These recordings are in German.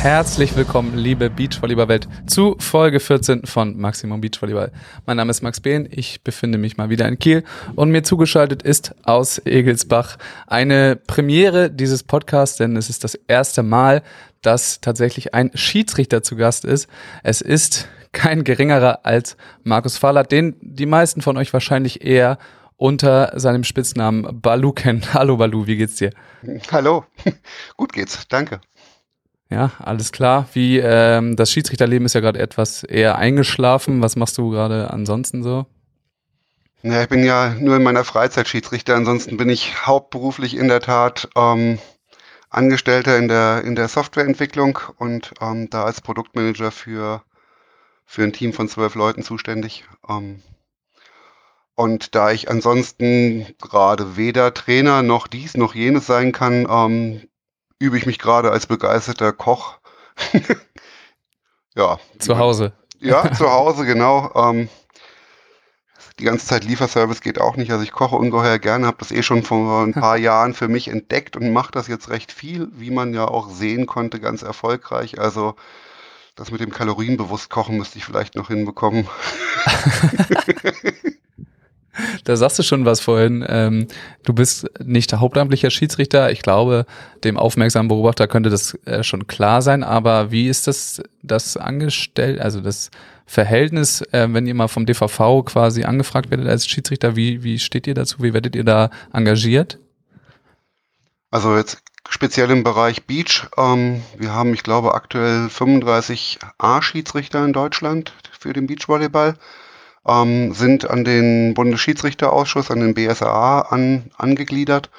Herzlich willkommen, liebe Beachvolleyball-Welt, zu Folge 14 von Maximum Beachvolleyball. Mein Name ist Max Behn, ich befinde mich mal wieder in Kiel und mir zugeschaltet ist aus Egelsbach eine Premiere dieses Podcasts, denn es ist das erste Mal, dass tatsächlich ein Schiedsrichter zu Gast ist. Es ist kein geringerer als Markus Fahlert, den die meisten von euch wahrscheinlich eher unter seinem Spitznamen Balu kennen. Hallo Balu, wie geht's dir? Hallo, gut geht's, danke. Ja, alles klar. Wie ähm, das Schiedsrichterleben ist ja gerade etwas eher eingeschlafen. Was machst du gerade ansonsten so? Ja, ich bin ja nur in meiner Freizeit Schiedsrichter. Ansonsten bin ich hauptberuflich in der Tat ähm, Angestellter in der in der Softwareentwicklung und ähm, da als Produktmanager für für ein Team von zwölf Leuten zuständig. Ähm, und da ich ansonsten gerade weder Trainer noch dies noch jenes sein kann, ähm, übe ich mich gerade als begeisterter Koch. ja. Zu Hause. Ja, zu Hause, genau. Ähm, die ganze Zeit Lieferservice geht auch nicht. Also ich koche ungeheuer gerne, habe das eh schon vor ein paar Jahren für mich entdeckt und mache das jetzt recht viel, wie man ja auch sehen konnte, ganz erfolgreich. Also das mit dem kalorienbewusst kochen müsste ich vielleicht noch hinbekommen. da sagst du schon was vorhin. Ähm, du bist nicht hauptamtlicher Schiedsrichter. Ich glaube, dem aufmerksamen Beobachter könnte das äh, schon klar sein. Aber wie ist das, das angestellt, also das Verhältnis, äh, wenn ihr mal vom DVV quasi angefragt werdet als Schiedsrichter? Wie, wie steht ihr dazu? Wie werdet ihr da engagiert? Also jetzt speziell im Bereich Beach. Ähm, wir haben, ich glaube, aktuell 35 A-Schiedsrichter in Deutschland für den Beachvolleyball ähm, sind an den Bundesschiedsrichterausschuss, an den BSAA an, angegliedert.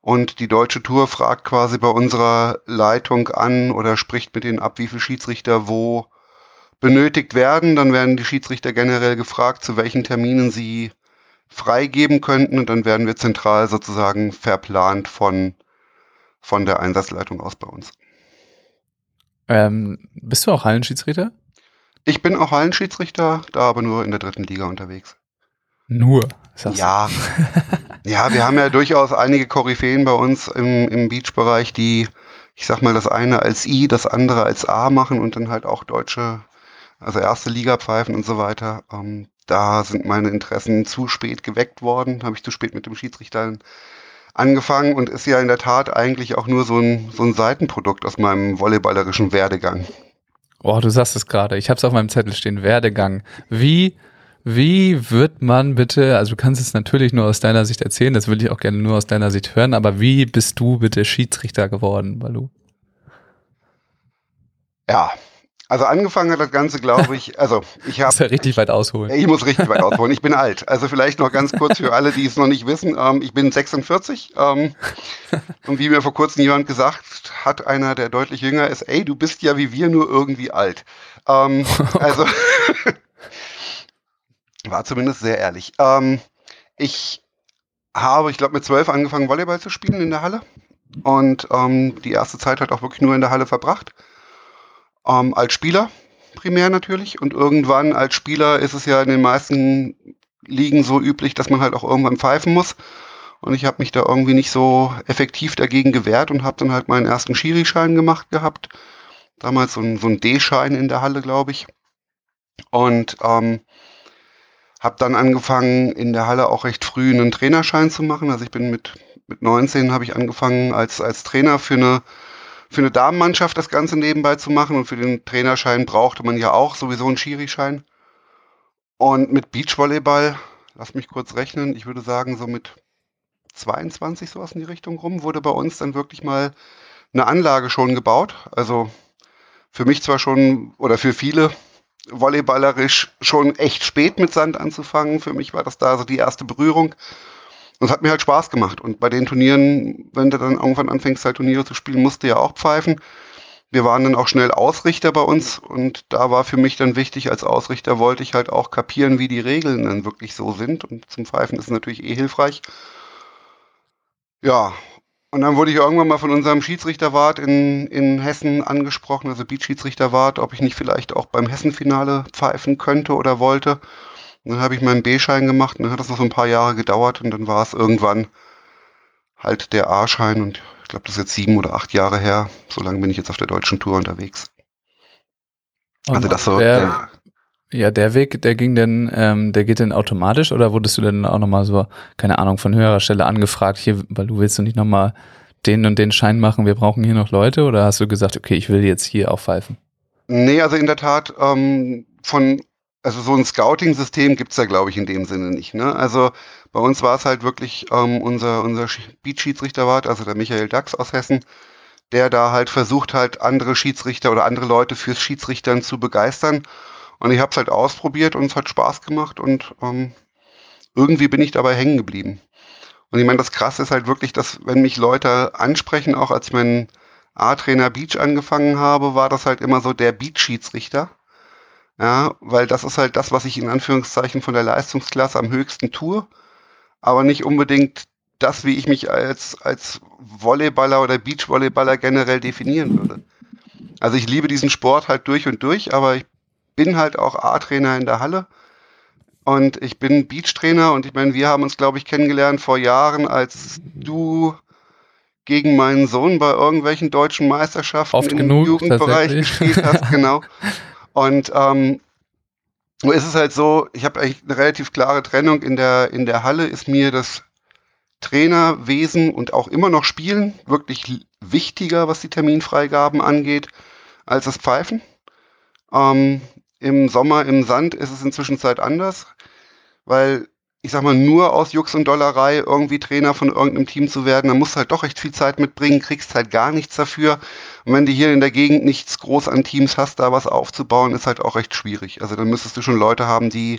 Und die deutsche Tour fragt quasi bei unserer Leitung an oder spricht mit denen ab, wie viele Schiedsrichter wo benötigt werden. Dann werden die Schiedsrichter generell gefragt, zu welchen Terminen sie freigeben könnten. Und dann werden wir zentral sozusagen verplant von, von der Einsatzleitung aus bei uns. Ähm, bist du auch Hallenschiedsrichter? Ich bin auch Hallenschiedsrichter, da aber nur in der dritten Liga unterwegs. Nur? Ja. ja, wir haben ja durchaus einige Koryphäen bei uns im, im Beach-Bereich, die, ich sag mal, das eine als I, das andere als A machen und dann halt auch deutsche, also erste Liga pfeifen und so weiter. Ähm, da sind meine Interessen zu spät geweckt worden, habe ich zu spät mit dem Schiedsrichter angefangen und ist ja in der Tat eigentlich auch nur so ein, so ein Seitenprodukt aus meinem volleyballerischen Werdegang. Oh, du sagst es gerade. Ich habe es auf meinem Zettel stehen. Werdegang. Wie wie wird man bitte, also du kannst es natürlich nur aus deiner Sicht erzählen, das will ich auch gerne nur aus deiner Sicht hören, aber wie bist du bitte Schiedsrichter geworden, Balu? Ja, also angefangen hat das Ganze, glaube ich, also ich habe... ja richtig weit ausholen. Ich muss richtig weit ausholen. Ich bin alt. Also vielleicht noch ganz kurz für alle, die es noch nicht wissen. Ähm, ich bin 46 ähm, und wie mir vor kurzem jemand gesagt hat, einer, der deutlich jünger ist, ey, du bist ja wie wir nur irgendwie alt. Ähm, also war zumindest sehr ehrlich. Ähm, ich habe, ich glaube, mit zwölf angefangen, Volleyball zu spielen in der Halle und ähm, die erste Zeit halt auch wirklich nur in der Halle verbracht ähm, als Spieler primär natürlich. Und irgendwann als Spieler ist es ja in den meisten Ligen so üblich, dass man halt auch irgendwann pfeifen muss. Und ich habe mich da irgendwie nicht so effektiv dagegen gewehrt und habe dann halt meinen ersten Schiri-Schein gemacht gehabt. Damals so ein, so ein D-Schein in der Halle, glaube ich. Und ähm, habe dann angefangen, in der Halle auch recht früh einen Trainerschein zu machen. Also ich bin mit, mit 19 habe ich angefangen als, als Trainer für eine für eine Damenmannschaft das Ganze nebenbei zu machen und für den Trainerschein brauchte man ja auch sowieso einen Schiri-Schein. Und mit Beachvolleyball, lass mich kurz rechnen, ich würde sagen so mit 22 sowas in die Richtung rum, wurde bei uns dann wirklich mal eine Anlage schon gebaut. Also für mich zwar schon oder für viele volleyballerisch schon echt spät mit Sand anzufangen. Für mich war das da so die erste Berührung. Und es hat mir halt Spaß gemacht. Und bei den Turnieren, wenn du dann irgendwann anfängst, halt Turniere zu spielen, musst du ja auch pfeifen. Wir waren dann auch schnell Ausrichter bei uns und da war für mich dann wichtig, als Ausrichter wollte ich halt auch kapieren, wie die Regeln dann wirklich so sind. Und zum Pfeifen ist es natürlich eh hilfreich. Ja, und dann wurde ich irgendwann mal von unserem Schiedsrichterwart in, in Hessen angesprochen, also Beat-Schiedsrichterwart, ob ich nicht vielleicht auch beim Hessenfinale pfeifen könnte oder wollte. Und dann habe ich meinen B-Schein gemacht und dann hat das noch so ein paar Jahre gedauert und dann war es irgendwann halt der A-Schein und ich glaube, das ist jetzt sieben oder acht Jahre her. So lange bin ich jetzt auf der deutschen Tour unterwegs. Und also das so. Der, der, ja, der Weg, der ging denn, ähm, der geht denn automatisch oder wurdest du denn auch nochmal so, keine Ahnung, von höherer Stelle angefragt, hier, weil du willst du nicht nochmal den und den Schein machen, wir brauchen hier noch Leute oder hast du gesagt, okay, ich will jetzt hier aufpfeifen? Nee, also in der Tat, ähm, von, also so ein Scouting-System gibt's da, glaube ich, in dem Sinne nicht. Ne? Also bei uns war es halt wirklich ähm, unser, unser Beat-Schiedsrichterwart, also der Michael Dax aus Hessen, der da halt versucht halt andere Schiedsrichter oder andere Leute fürs Schiedsrichtern zu begeistern und ich habe es halt ausprobiert und es hat Spaß gemacht und ähm, irgendwie bin ich dabei hängen geblieben. Und ich meine, das Krasse ist halt wirklich, dass wenn mich Leute ansprechen, auch als ich meinen A-Trainer Beach angefangen habe, war das halt immer so der Beach-Schiedsrichter. Ja, weil das ist halt das, was ich in Anführungszeichen von der Leistungsklasse am höchsten tue, aber nicht unbedingt das, wie ich mich als, als Volleyballer oder Beachvolleyballer generell definieren würde. Also ich liebe diesen Sport halt durch und durch, aber ich bin halt auch A-Trainer in der Halle und ich bin Beach-Trainer und ich meine, wir haben uns, glaube ich, kennengelernt vor Jahren, als du gegen meinen Sohn bei irgendwelchen deutschen Meisterschaften Oft im genug, Jugendbereich gespielt hast, genau. Und ähm, ist es halt so, ich habe eigentlich eine relativ klare Trennung in der in der Halle ist mir das Trainerwesen und auch immer noch Spielen wirklich wichtiger, was die Terminfreigaben angeht, als das Pfeifen. Ähm, im Sommer im Sand ist es inzwischen Zeit anders, weil ich sag mal, nur aus Jux und Dollerei irgendwie Trainer von irgendeinem Team zu werden, dann musst du halt doch recht viel Zeit mitbringen, kriegst halt gar nichts dafür. Und wenn du hier in der Gegend nichts groß an Teams hast, da was aufzubauen, ist halt auch recht schwierig. Also dann müsstest du schon Leute haben, die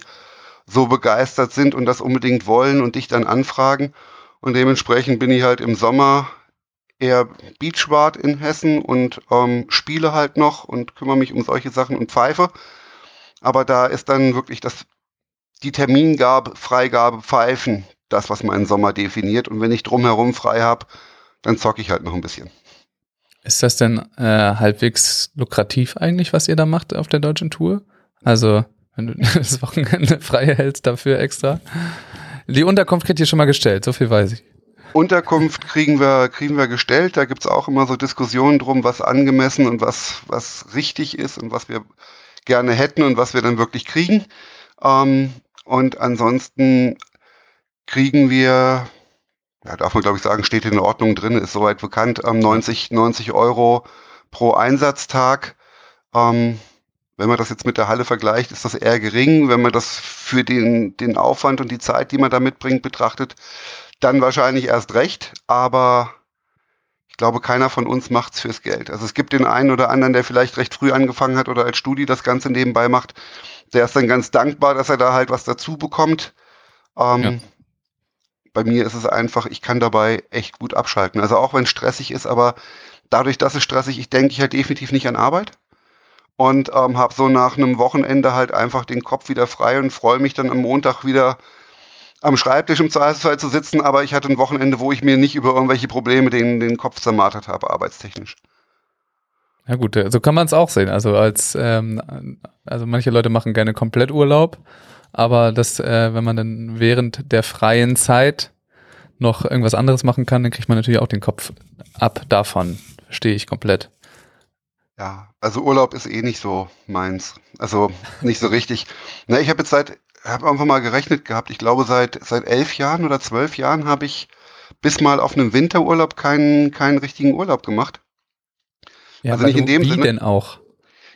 so begeistert sind und das unbedingt wollen und dich dann anfragen. Und dementsprechend bin ich halt im Sommer eher Beachwart in Hessen und ähm, spiele halt noch und kümmere mich um solche Sachen und pfeife. Aber da ist dann wirklich das, die Termingabe, Freigabe, Pfeifen, das, was meinen Sommer definiert. Und wenn ich drumherum frei habe, dann zocke ich halt noch ein bisschen. Ist das denn äh, halbwegs lukrativ eigentlich, was ihr da macht auf der deutschen Tour? Also, wenn du das Wochenende frei hältst dafür extra. Die Unterkunft kriegt ihr schon mal gestellt, so viel weiß ich. Unterkunft kriegen wir, kriegen wir gestellt. Da gibt's auch immer so Diskussionen drum, was angemessen und was, was richtig ist und was wir gerne hätten und was wir dann wirklich kriegen. Ähm, und ansonsten kriegen wir, ja, darf man glaube ich sagen, steht in Ordnung drin, ist soweit bekannt, ähm, 90, 90 Euro pro Einsatztag. Ähm, wenn man das jetzt mit der Halle vergleicht, ist das eher gering. Wenn man das für den, den Aufwand und die Zeit, die man da mitbringt, betrachtet, dann wahrscheinlich erst recht. Aber ich glaube, keiner von uns macht's fürs Geld. Also es gibt den einen oder anderen, der vielleicht recht früh angefangen hat oder als Studi das Ganze nebenbei macht. Der ist dann ganz dankbar, dass er da halt was dazu bekommt. Ähm, ja. Bei mir ist es einfach, ich kann dabei echt gut abschalten. Also auch wenn es stressig ist, aber dadurch, dass es stressig, ich denke ich halt definitiv nicht an Arbeit und ähm, habe so nach einem Wochenende halt einfach den Kopf wieder frei und freue mich dann am Montag wieder am Schreibtisch im Zweifelsfall zu sitzen, aber ich hatte ein Wochenende, wo ich mir nicht über irgendwelche Probleme den, den Kopf zermartert habe, arbeitstechnisch. Ja gut, so kann man es auch sehen. Also als ähm, also manche Leute machen gerne komplett Urlaub, aber das, äh, wenn man dann während der freien Zeit noch irgendwas anderes machen kann, dann kriegt man natürlich auch den Kopf ab davon. Verstehe ich komplett. Ja, also Urlaub ist eh nicht so meins. Also nicht so richtig. Na, ich habe jetzt seit habe einfach mal gerechnet gehabt. Ich glaube, seit, seit elf Jahren oder zwölf Jahren habe ich bis mal auf einem Winterurlaub keinen, keinen richtigen Urlaub gemacht. Ja, also nicht in dem wie Sinne. denn auch?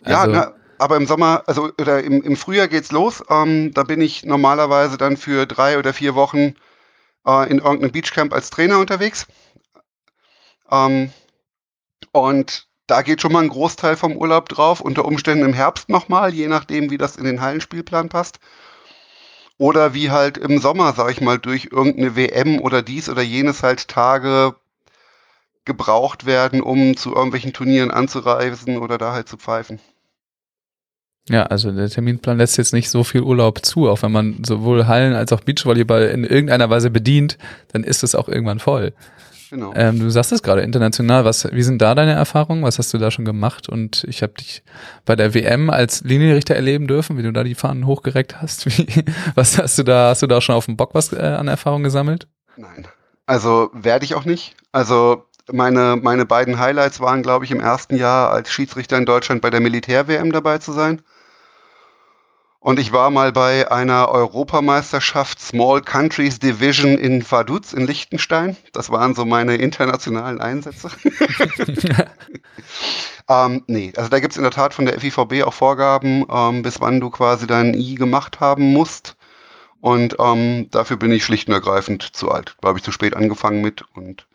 Also ja, na, aber im Sommer, also oder im, im Frühjahr geht's los. Ähm, da bin ich normalerweise dann für drei oder vier Wochen äh, in irgendeinem Beachcamp als Trainer unterwegs. Ähm, und da geht schon mal ein Großteil vom Urlaub drauf, unter Umständen im Herbst nochmal, je nachdem, wie das in den Hallenspielplan passt. Oder wie halt im Sommer, sag ich mal, durch irgendeine WM oder dies oder jenes halt Tage gebraucht werden, um zu irgendwelchen Turnieren anzureisen oder da halt zu pfeifen. Ja, also der Terminplan lässt jetzt nicht so viel Urlaub zu, auch wenn man sowohl Hallen als auch Beachvolleyball in irgendeiner Weise bedient, dann ist es auch irgendwann voll. Genau. Ähm, du sagst es gerade international. Was, wie sind da deine Erfahrungen? Was hast du da schon gemacht? Und ich habe dich bei der WM als Linienrichter erleben dürfen, wie du da die Fahnen hochgereckt hast. Wie, was hast du da? Hast du da schon auf dem Bock was äh, an Erfahrung gesammelt? Nein. Also werde ich auch nicht. Also meine, meine beiden Highlights waren, glaube ich, im ersten Jahr als Schiedsrichter in Deutschland bei der Militär-WM dabei zu sein. Und ich war mal bei einer Europameisterschaft Small Countries Division in Vaduz in Liechtenstein. Das waren so meine internationalen Einsätze. ähm, nee, also da gibt es in der Tat von der FIVB auch Vorgaben, ähm, bis wann du quasi dein I gemacht haben musst. Und ähm, dafür bin ich schlicht und ergreifend zu alt. Da habe ich zu spät angefangen mit und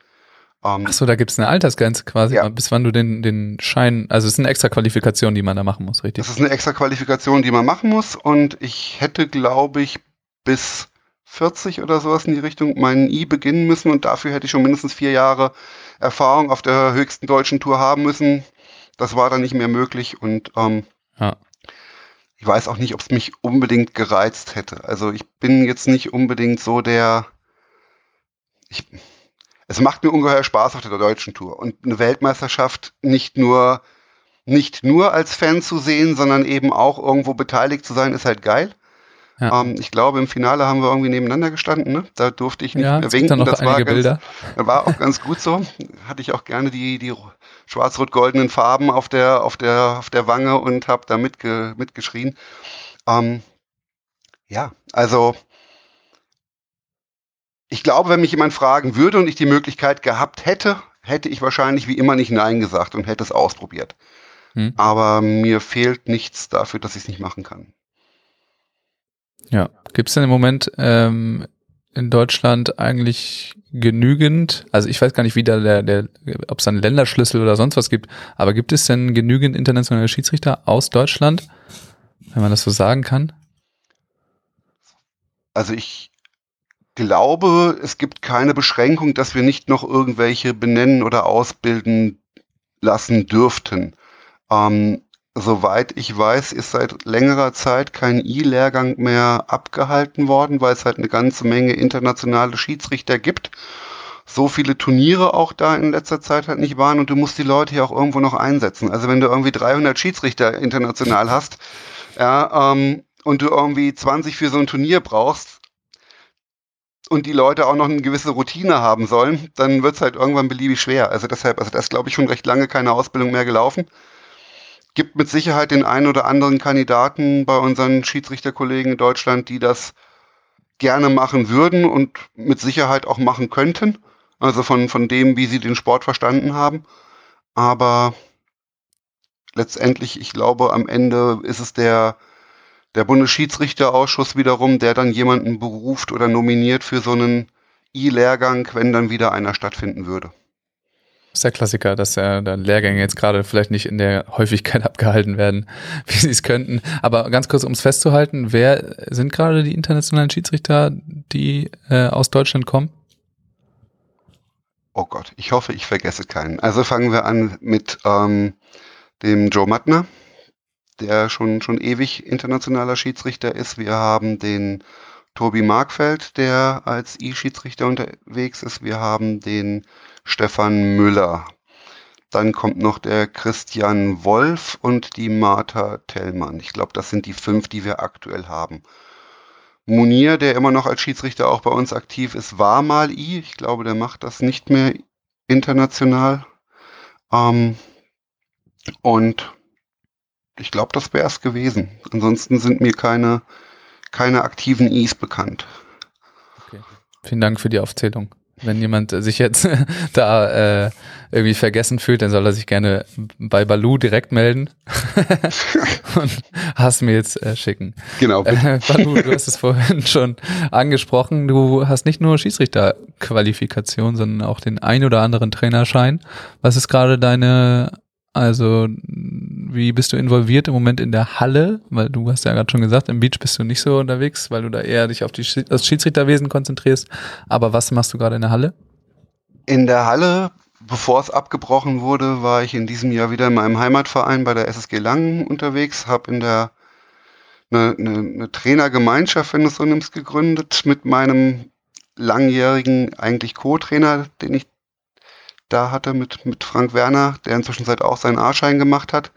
ähm, Ach so, da gibt's eine Altersgrenze quasi, Ja. bis wann du den, den Schein, also es ist eine extra Qualifikation, die man da machen muss, richtig? Das ist eine extra Qualifikation, die man machen muss. Und ich hätte, glaube ich, bis 40 oder sowas in die Richtung meinen I beginnen müssen. Und dafür hätte ich schon mindestens vier Jahre Erfahrung auf der höchsten deutschen Tour haben müssen. Das war dann nicht mehr möglich. Und ähm, Ja. ich weiß auch nicht, ob es mich unbedingt gereizt hätte. Also ich bin jetzt nicht unbedingt so der. Ich, es macht mir ungeheuer Spaß auf der deutschen Tour. Und eine Weltmeisterschaft nicht nur, nicht nur als Fan zu sehen, sondern eben auch irgendwo beteiligt zu sein, ist halt geil. Ja. Ähm, ich glaube, im Finale haben wir irgendwie nebeneinander gestanden. Ne? Da durfte ich nicht ja, mehr winken. Das war, ganz, war auch ganz gut so. Hatte ich auch gerne die, die schwarz-rot-goldenen Farben auf der, auf der, auf der Wange und habe da mitge, mitgeschrien. Ähm, ja, also ich glaube, wenn mich jemand fragen würde und ich die Möglichkeit gehabt hätte, hätte ich wahrscheinlich wie immer nicht Nein gesagt und hätte es ausprobiert. Hm. Aber mir fehlt nichts dafür, dass ich es nicht machen kann. Ja. Gibt's denn im Moment ähm, in Deutschland eigentlich genügend, also ich weiß gar nicht, wie da der, der ob es einen Länderschlüssel oder sonst was gibt, aber gibt es denn genügend internationale Schiedsrichter aus Deutschland, wenn man das so sagen kann? Also ich glaube, es gibt keine Beschränkung, dass wir nicht noch irgendwelche benennen oder ausbilden lassen dürften. Ähm, soweit ich weiß, ist seit längerer Zeit kein I-Lehrgang mehr abgehalten worden, weil es halt eine ganze Menge internationale Schiedsrichter gibt. So viele Turniere auch da in letzter Zeit halt nicht waren und du musst die Leute ja auch irgendwo noch einsetzen. Also wenn du irgendwie 300 Schiedsrichter international hast, ja, ähm, und du irgendwie 20 für so ein Turnier brauchst, und die Leute auch noch eine gewisse Routine haben sollen, dann wird es halt irgendwann beliebig schwer. Also deshalb, also da ist, glaube ich, schon recht lange keine Ausbildung mehr gelaufen. Gibt mit Sicherheit den einen oder anderen Kandidaten bei unseren Schiedsrichterkollegen in Deutschland, die das gerne machen würden und mit Sicherheit auch machen könnten. Also von, von dem, wie sie den Sport verstanden haben. Aber letztendlich, ich glaube, am Ende ist es der, der Bundesschiedsrichterausschuss wiederum, der dann jemanden beruft oder nominiert für so einen I-Lehrgang, wenn dann wieder einer stattfinden würde. Das ist der Klassiker, dass ja dann Lehrgänge jetzt gerade vielleicht nicht in der Häufigkeit abgehalten werden, wie sie es könnten. Aber ganz kurz, um es festzuhalten, wer sind gerade die internationalen Schiedsrichter, die äh, aus Deutschland kommen? Oh Gott, ich hoffe, ich vergesse keinen. Also fangen wir an mit ähm, dem Joe Mattner, der schon, schon ewig internationaler Schiedsrichter ist. Wir haben den Tobi Markfeld, der als I-Schiedsrichter unterwegs ist. Wir haben den Stefan Müller. Dann kommt noch der Christian Wolf und die Martha Tellmann. Ich glaube, das sind die fünf, die wir aktuell haben. Munir, der immer noch als Schiedsrichter auch bei uns aktiv ist, war mal I. Ich glaube, der macht das nicht mehr international. Ähm, und ich glaube, das wäre es gewesen. Ansonsten sind mir keine, keine aktiven Is bekannt. Vielen Dank für die Aufzählung. Wenn jemand sich jetzt da äh, irgendwie vergessen fühlt, dann soll er sich gerne bei Balu direkt melden und hast mir jetzt äh, schicken. Genau. Äh, Balu, du hast es vorhin schon angesprochen. Du hast nicht nur Schiedsrichterqualifikation, sondern auch den ein oder anderen Trainerschein. Was ist gerade deine, also wie bist du involviert im Moment in der Halle? Weil du hast ja gerade schon gesagt, im Beach bist du nicht so unterwegs, weil du da eher dich auf die, Schi- das Schiedsrichterwesen konzentrierst. Aber was machst du gerade in der Halle? In der Halle, bevor es abgebrochen wurde, war ich in diesem Jahr wieder in meinem Heimatverein bei der SSG Langen unterwegs, habe in der eine, eine, eine Trainergemeinschaft, wenn du es so nimmst, gegründet mit meinem langjährigen eigentlich Co-Trainer, den ich da hatte mit, mit Frank Werner, der inzwischen seit auch seinen A-Schein gemacht hat.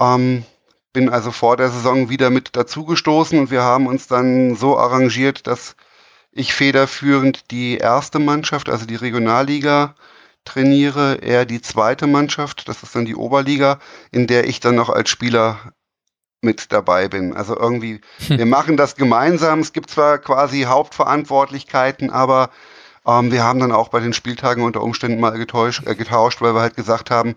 Ähm, bin also vor der Saison wieder mit dazugestoßen und wir haben uns dann so arrangiert, dass ich federführend die erste Mannschaft, also die Regionalliga, trainiere, er die zweite Mannschaft, das ist dann die Oberliga, in der ich dann noch als Spieler mit dabei bin. Also irgendwie, hm. wir machen das gemeinsam. Es gibt zwar quasi Hauptverantwortlichkeiten, aber ähm, wir haben dann auch bei den Spieltagen unter Umständen mal getäuscht, äh, getauscht, weil wir halt gesagt haben,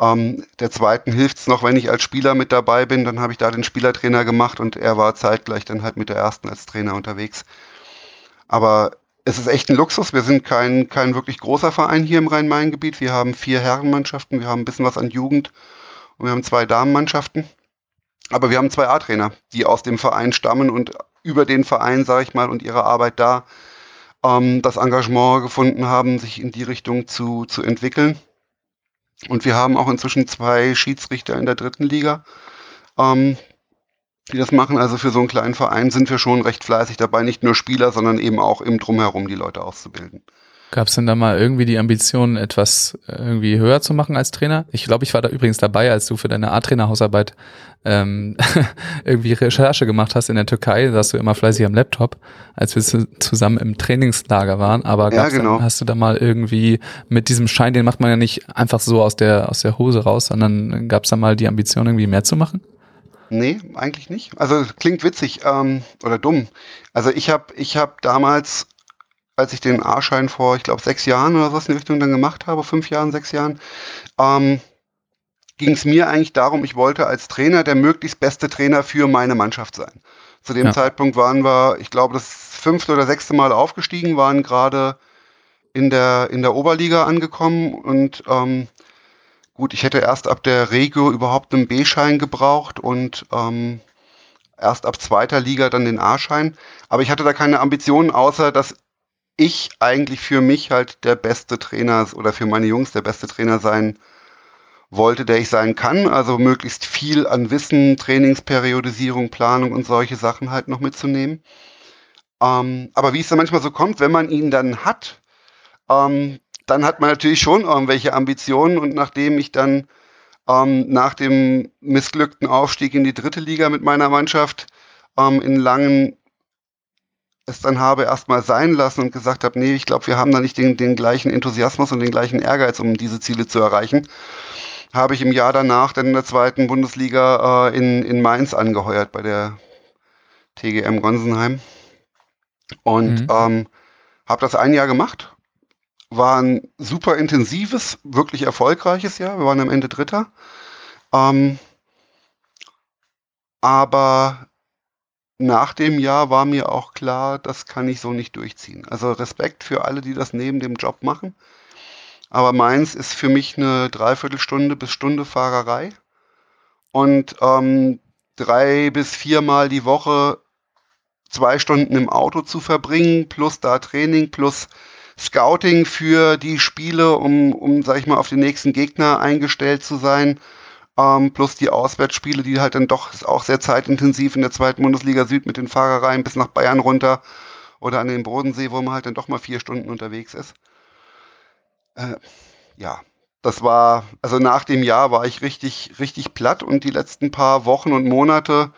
ähm, der zweiten hilft es noch, wenn ich als Spieler mit dabei bin. Dann habe ich da den Spielertrainer gemacht und er war zeitgleich dann halt mit der ersten als Trainer unterwegs. Aber es ist echt ein Luxus. Wir sind kein, kein wirklich großer Verein hier im Rhein-Main-Gebiet. Wir haben vier Herrenmannschaften, wir haben ein bisschen was an Jugend und wir haben zwei Damenmannschaften. Aber wir haben zwei A-Trainer, die aus dem Verein stammen und über den Verein, sage ich mal, und ihre Arbeit da ähm, das Engagement gefunden haben, sich in die Richtung zu, zu entwickeln. Und wir haben auch inzwischen zwei Schiedsrichter in der dritten Liga, ähm, die das machen. Also für so einen kleinen Verein sind wir schon recht fleißig dabei, nicht nur Spieler, sondern eben auch im Drumherum die Leute auszubilden. Gab es denn da mal irgendwie die Ambition, etwas äh, irgendwie höher zu machen als Trainer? Ich glaube, ich war da übrigens dabei, als du für deine A-Trainer-Hausarbeit ähm, irgendwie Recherche gemacht hast in der Türkei, saß du immer fleißig am Laptop, als wir zusammen im Trainingslager waren. Aber ja, genau. dann, hast du da mal irgendwie mit diesem Schein, den macht man ja nicht einfach so aus der, aus der Hose raus, sondern gab es da mal die Ambition, irgendwie mehr zu machen? Nee, eigentlich nicht. Also klingt witzig ähm, oder dumm. Also ich habe ich hab damals als ich den A-Schein vor, ich glaube, sechs Jahren oder was in die Richtung dann gemacht habe, fünf Jahren, sechs Jahren, ähm, ging es mir eigentlich darum, ich wollte als Trainer der möglichst beste Trainer für meine Mannschaft sein. Zu dem ja. Zeitpunkt waren wir, ich glaube, das fünfte oder sechste Mal aufgestiegen, waren gerade in der, in der Oberliga angekommen und ähm, gut, ich hätte erst ab der Regio überhaupt einen B-Schein gebraucht und ähm, erst ab zweiter Liga dann den A-Schein. Aber ich hatte da keine Ambitionen, außer dass ich eigentlich für mich halt der beste Trainer oder für meine Jungs der beste Trainer sein wollte, der ich sein kann. Also möglichst viel an Wissen, Trainingsperiodisierung, Planung und solche Sachen halt noch mitzunehmen. Ähm, aber wie es dann manchmal so kommt, wenn man ihn dann hat, ähm, dann hat man natürlich schon irgendwelche Ambitionen und nachdem ich dann ähm, nach dem missglückten Aufstieg in die dritte Liga mit meiner Mannschaft ähm, in langen es dann habe erstmal sein lassen und gesagt habe, nee, ich glaube, wir haben da nicht den, den gleichen Enthusiasmus und den gleichen Ehrgeiz, um diese Ziele zu erreichen, habe ich im Jahr danach dann in der zweiten Bundesliga äh, in, in Mainz angeheuert bei der TGM Gonsenheim und mhm. ähm, habe das ein Jahr gemacht. War ein super intensives, wirklich erfolgreiches Jahr. Wir waren am Ende Dritter. Ähm, aber nach dem Jahr war mir auch klar, das kann ich so nicht durchziehen. Also Respekt für alle, die das neben dem Job machen. Aber meins ist für mich eine Dreiviertelstunde bis Stunde Fahrerei. Und ähm, drei bis viermal die Woche zwei Stunden im Auto zu verbringen, plus da Training, plus Scouting für die Spiele, um, um sag ich mal, auf den nächsten Gegner eingestellt zu sein ähm, plus die Auswärtsspiele, die halt dann doch auch sehr zeitintensiv in der zweiten Bundesliga Süd mit den Fahrereien bis nach Bayern runter oder an den Bodensee, wo man halt dann doch mal vier Stunden unterwegs ist. Äh, ja, das war, also nach dem Jahr war ich richtig, richtig platt und die letzten paar Wochen und Monate,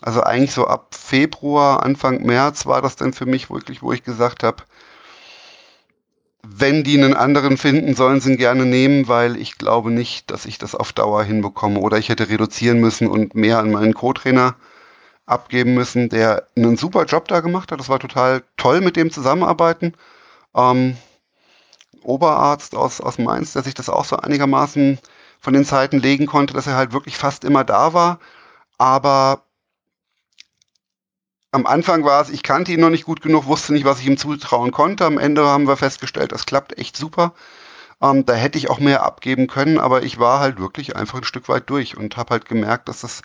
also eigentlich so ab Februar, Anfang März war das dann für mich wirklich, wo ich gesagt habe, wenn die einen anderen finden, sollen sie ihn gerne nehmen, weil ich glaube nicht, dass ich das auf Dauer hinbekomme. Oder ich hätte reduzieren müssen und mehr an meinen Co-Trainer abgeben müssen, der einen super Job da gemacht hat. Das war total toll, mit dem zusammenarbeiten. Ähm, Oberarzt aus, aus Mainz, der sich das auch so einigermaßen von den Zeiten legen konnte, dass er halt wirklich fast immer da war. Aber am Anfang war es, ich kannte ihn noch nicht gut genug, wusste nicht, was ich ihm zutrauen konnte. Am Ende haben wir festgestellt, das klappt echt super. Ähm, da hätte ich auch mehr abgeben können, aber ich war halt wirklich einfach ein Stück weit durch und habe halt gemerkt, dass das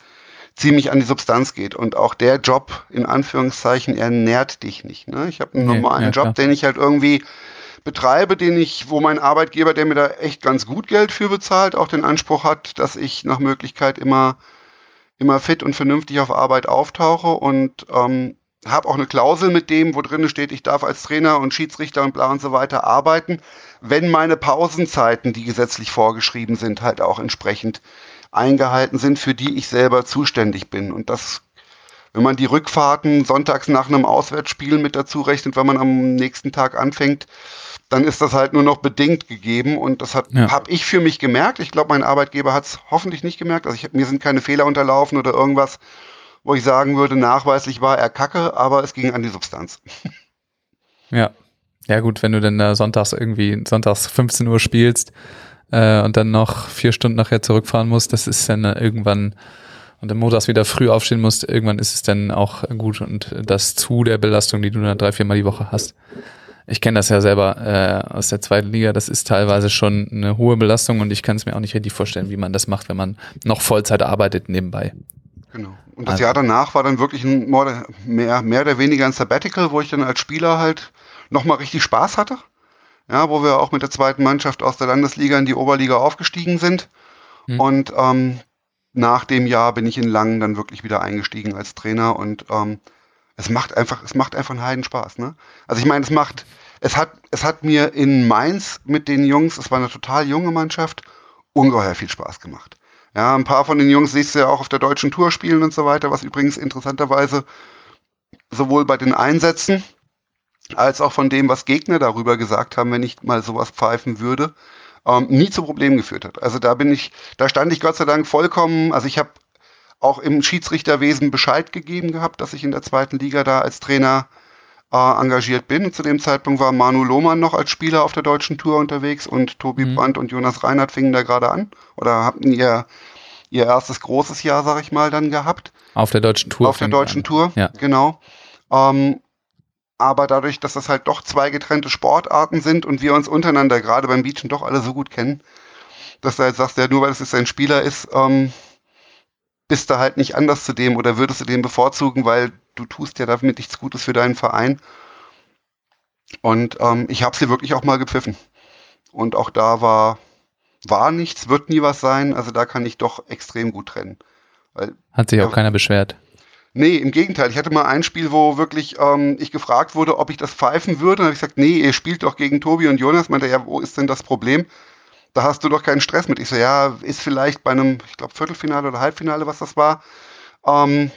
ziemlich an die Substanz geht. Und auch der Job, in Anführungszeichen, er nährt dich nicht. Ne? Ich habe einen nee, normalen ja, Job, klar. den ich halt irgendwie betreibe, den ich, wo mein Arbeitgeber, der mir da echt ganz gut Geld für bezahlt, auch den Anspruch hat, dass ich nach Möglichkeit immer immer fit und vernünftig auf Arbeit auftauche und ähm, habe auch eine Klausel mit dem, wo drin steht, ich darf als Trainer und Schiedsrichter und bla und so weiter arbeiten, wenn meine Pausenzeiten, die gesetzlich vorgeschrieben sind, halt auch entsprechend eingehalten sind, für die ich selber zuständig bin. Und das, wenn man die Rückfahrten sonntags nach einem Auswärtsspiel mit dazu rechnet, wenn man am nächsten Tag anfängt, dann ist das halt nur noch bedingt gegeben und das ja. habe ich für mich gemerkt. Ich glaube, mein Arbeitgeber hat es hoffentlich nicht gemerkt. Also ich, mir sind keine Fehler unterlaufen oder irgendwas, wo ich sagen würde, nachweislich war er kacke, aber es ging an die Substanz. Ja. Ja, gut, wenn du dann da sonntags irgendwie, sonntags 15 Uhr spielst äh, und dann noch vier Stunden nachher zurückfahren musst, das ist dann irgendwann und dann montags wieder früh aufstehen musst, irgendwann ist es dann auch gut und das zu der Belastung, die du dann drei, viermal die Woche hast. Ich kenne das ja selber äh, aus der zweiten Liga, das ist teilweise schon eine hohe Belastung und ich kann es mir auch nicht richtig vorstellen, wie man das macht, wenn man noch Vollzeit arbeitet nebenbei. Genau. Und das also. Jahr danach war dann wirklich ein mehr, mehr oder weniger ein Sabbatical, wo ich dann als Spieler halt nochmal richtig Spaß hatte. Ja, wo wir auch mit der zweiten Mannschaft aus der Landesliga in die Oberliga aufgestiegen sind. Mhm. Und ähm, nach dem Jahr bin ich in Langen dann wirklich wieder eingestiegen als Trainer und ähm, es macht einfach, es macht einfach einen Heiden Spaß, ne? Also ich meine, es macht, es hat, es hat mir in Mainz mit den Jungs, es war eine total junge Mannschaft, ungeheuer viel Spaß gemacht. Ja, ein paar von den Jungs siehst du ja auch auf der deutschen Tour spielen und so weiter, was übrigens interessanterweise sowohl bei den Einsätzen als auch von dem, was Gegner darüber gesagt haben, wenn ich mal sowas pfeifen würde, ähm, nie zu Problemen geführt hat. Also da bin ich, da stand ich Gott sei Dank vollkommen, also ich habe auch im Schiedsrichterwesen Bescheid gegeben gehabt, dass ich in der zweiten Liga da als Trainer äh, engagiert bin. Und zu dem Zeitpunkt war Manu Lohmann noch als Spieler auf der deutschen Tour unterwegs und Tobi mhm. Brandt und Jonas Reinhardt fingen da gerade an oder hatten ihr, ihr erstes großes Jahr, sag ich mal, dann gehabt. Auf der deutschen Tour. Auf der deutschen an. Tour, ja. genau. Ähm, aber dadurch, dass das halt doch zwei getrennte Sportarten sind und wir uns untereinander gerade beim Beachen doch alle so gut kennen, dass du halt sagst, ja, nur weil es jetzt ein Spieler ist, ähm, bist du halt nicht anders zu dem oder würdest du den bevorzugen, weil du tust ja damit nichts Gutes für deinen Verein. Und ähm, ich habe sie wirklich auch mal gepfiffen. Und auch da war, war nichts, wird nie was sein. Also da kann ich doch extrem gut trennen. Weil, Hat sich auch keiner beschwert. Nee, im Gegenteil. Ich hatte mal ein Spiel, wo wirklich ähm, ich gefragt wurde, ob ich das pfeifen würde. Und habe ich gesagt, nee, ihr spielt doch gegen Tobi und Jonas. Meinte ja, wo ist denn das Problem? Da hast du doch keinen Stress mit. Ich so, ja, ist vielleicht bei einem, ich glaube, Viertelfinale oder Halbfinale, was das war, ähm,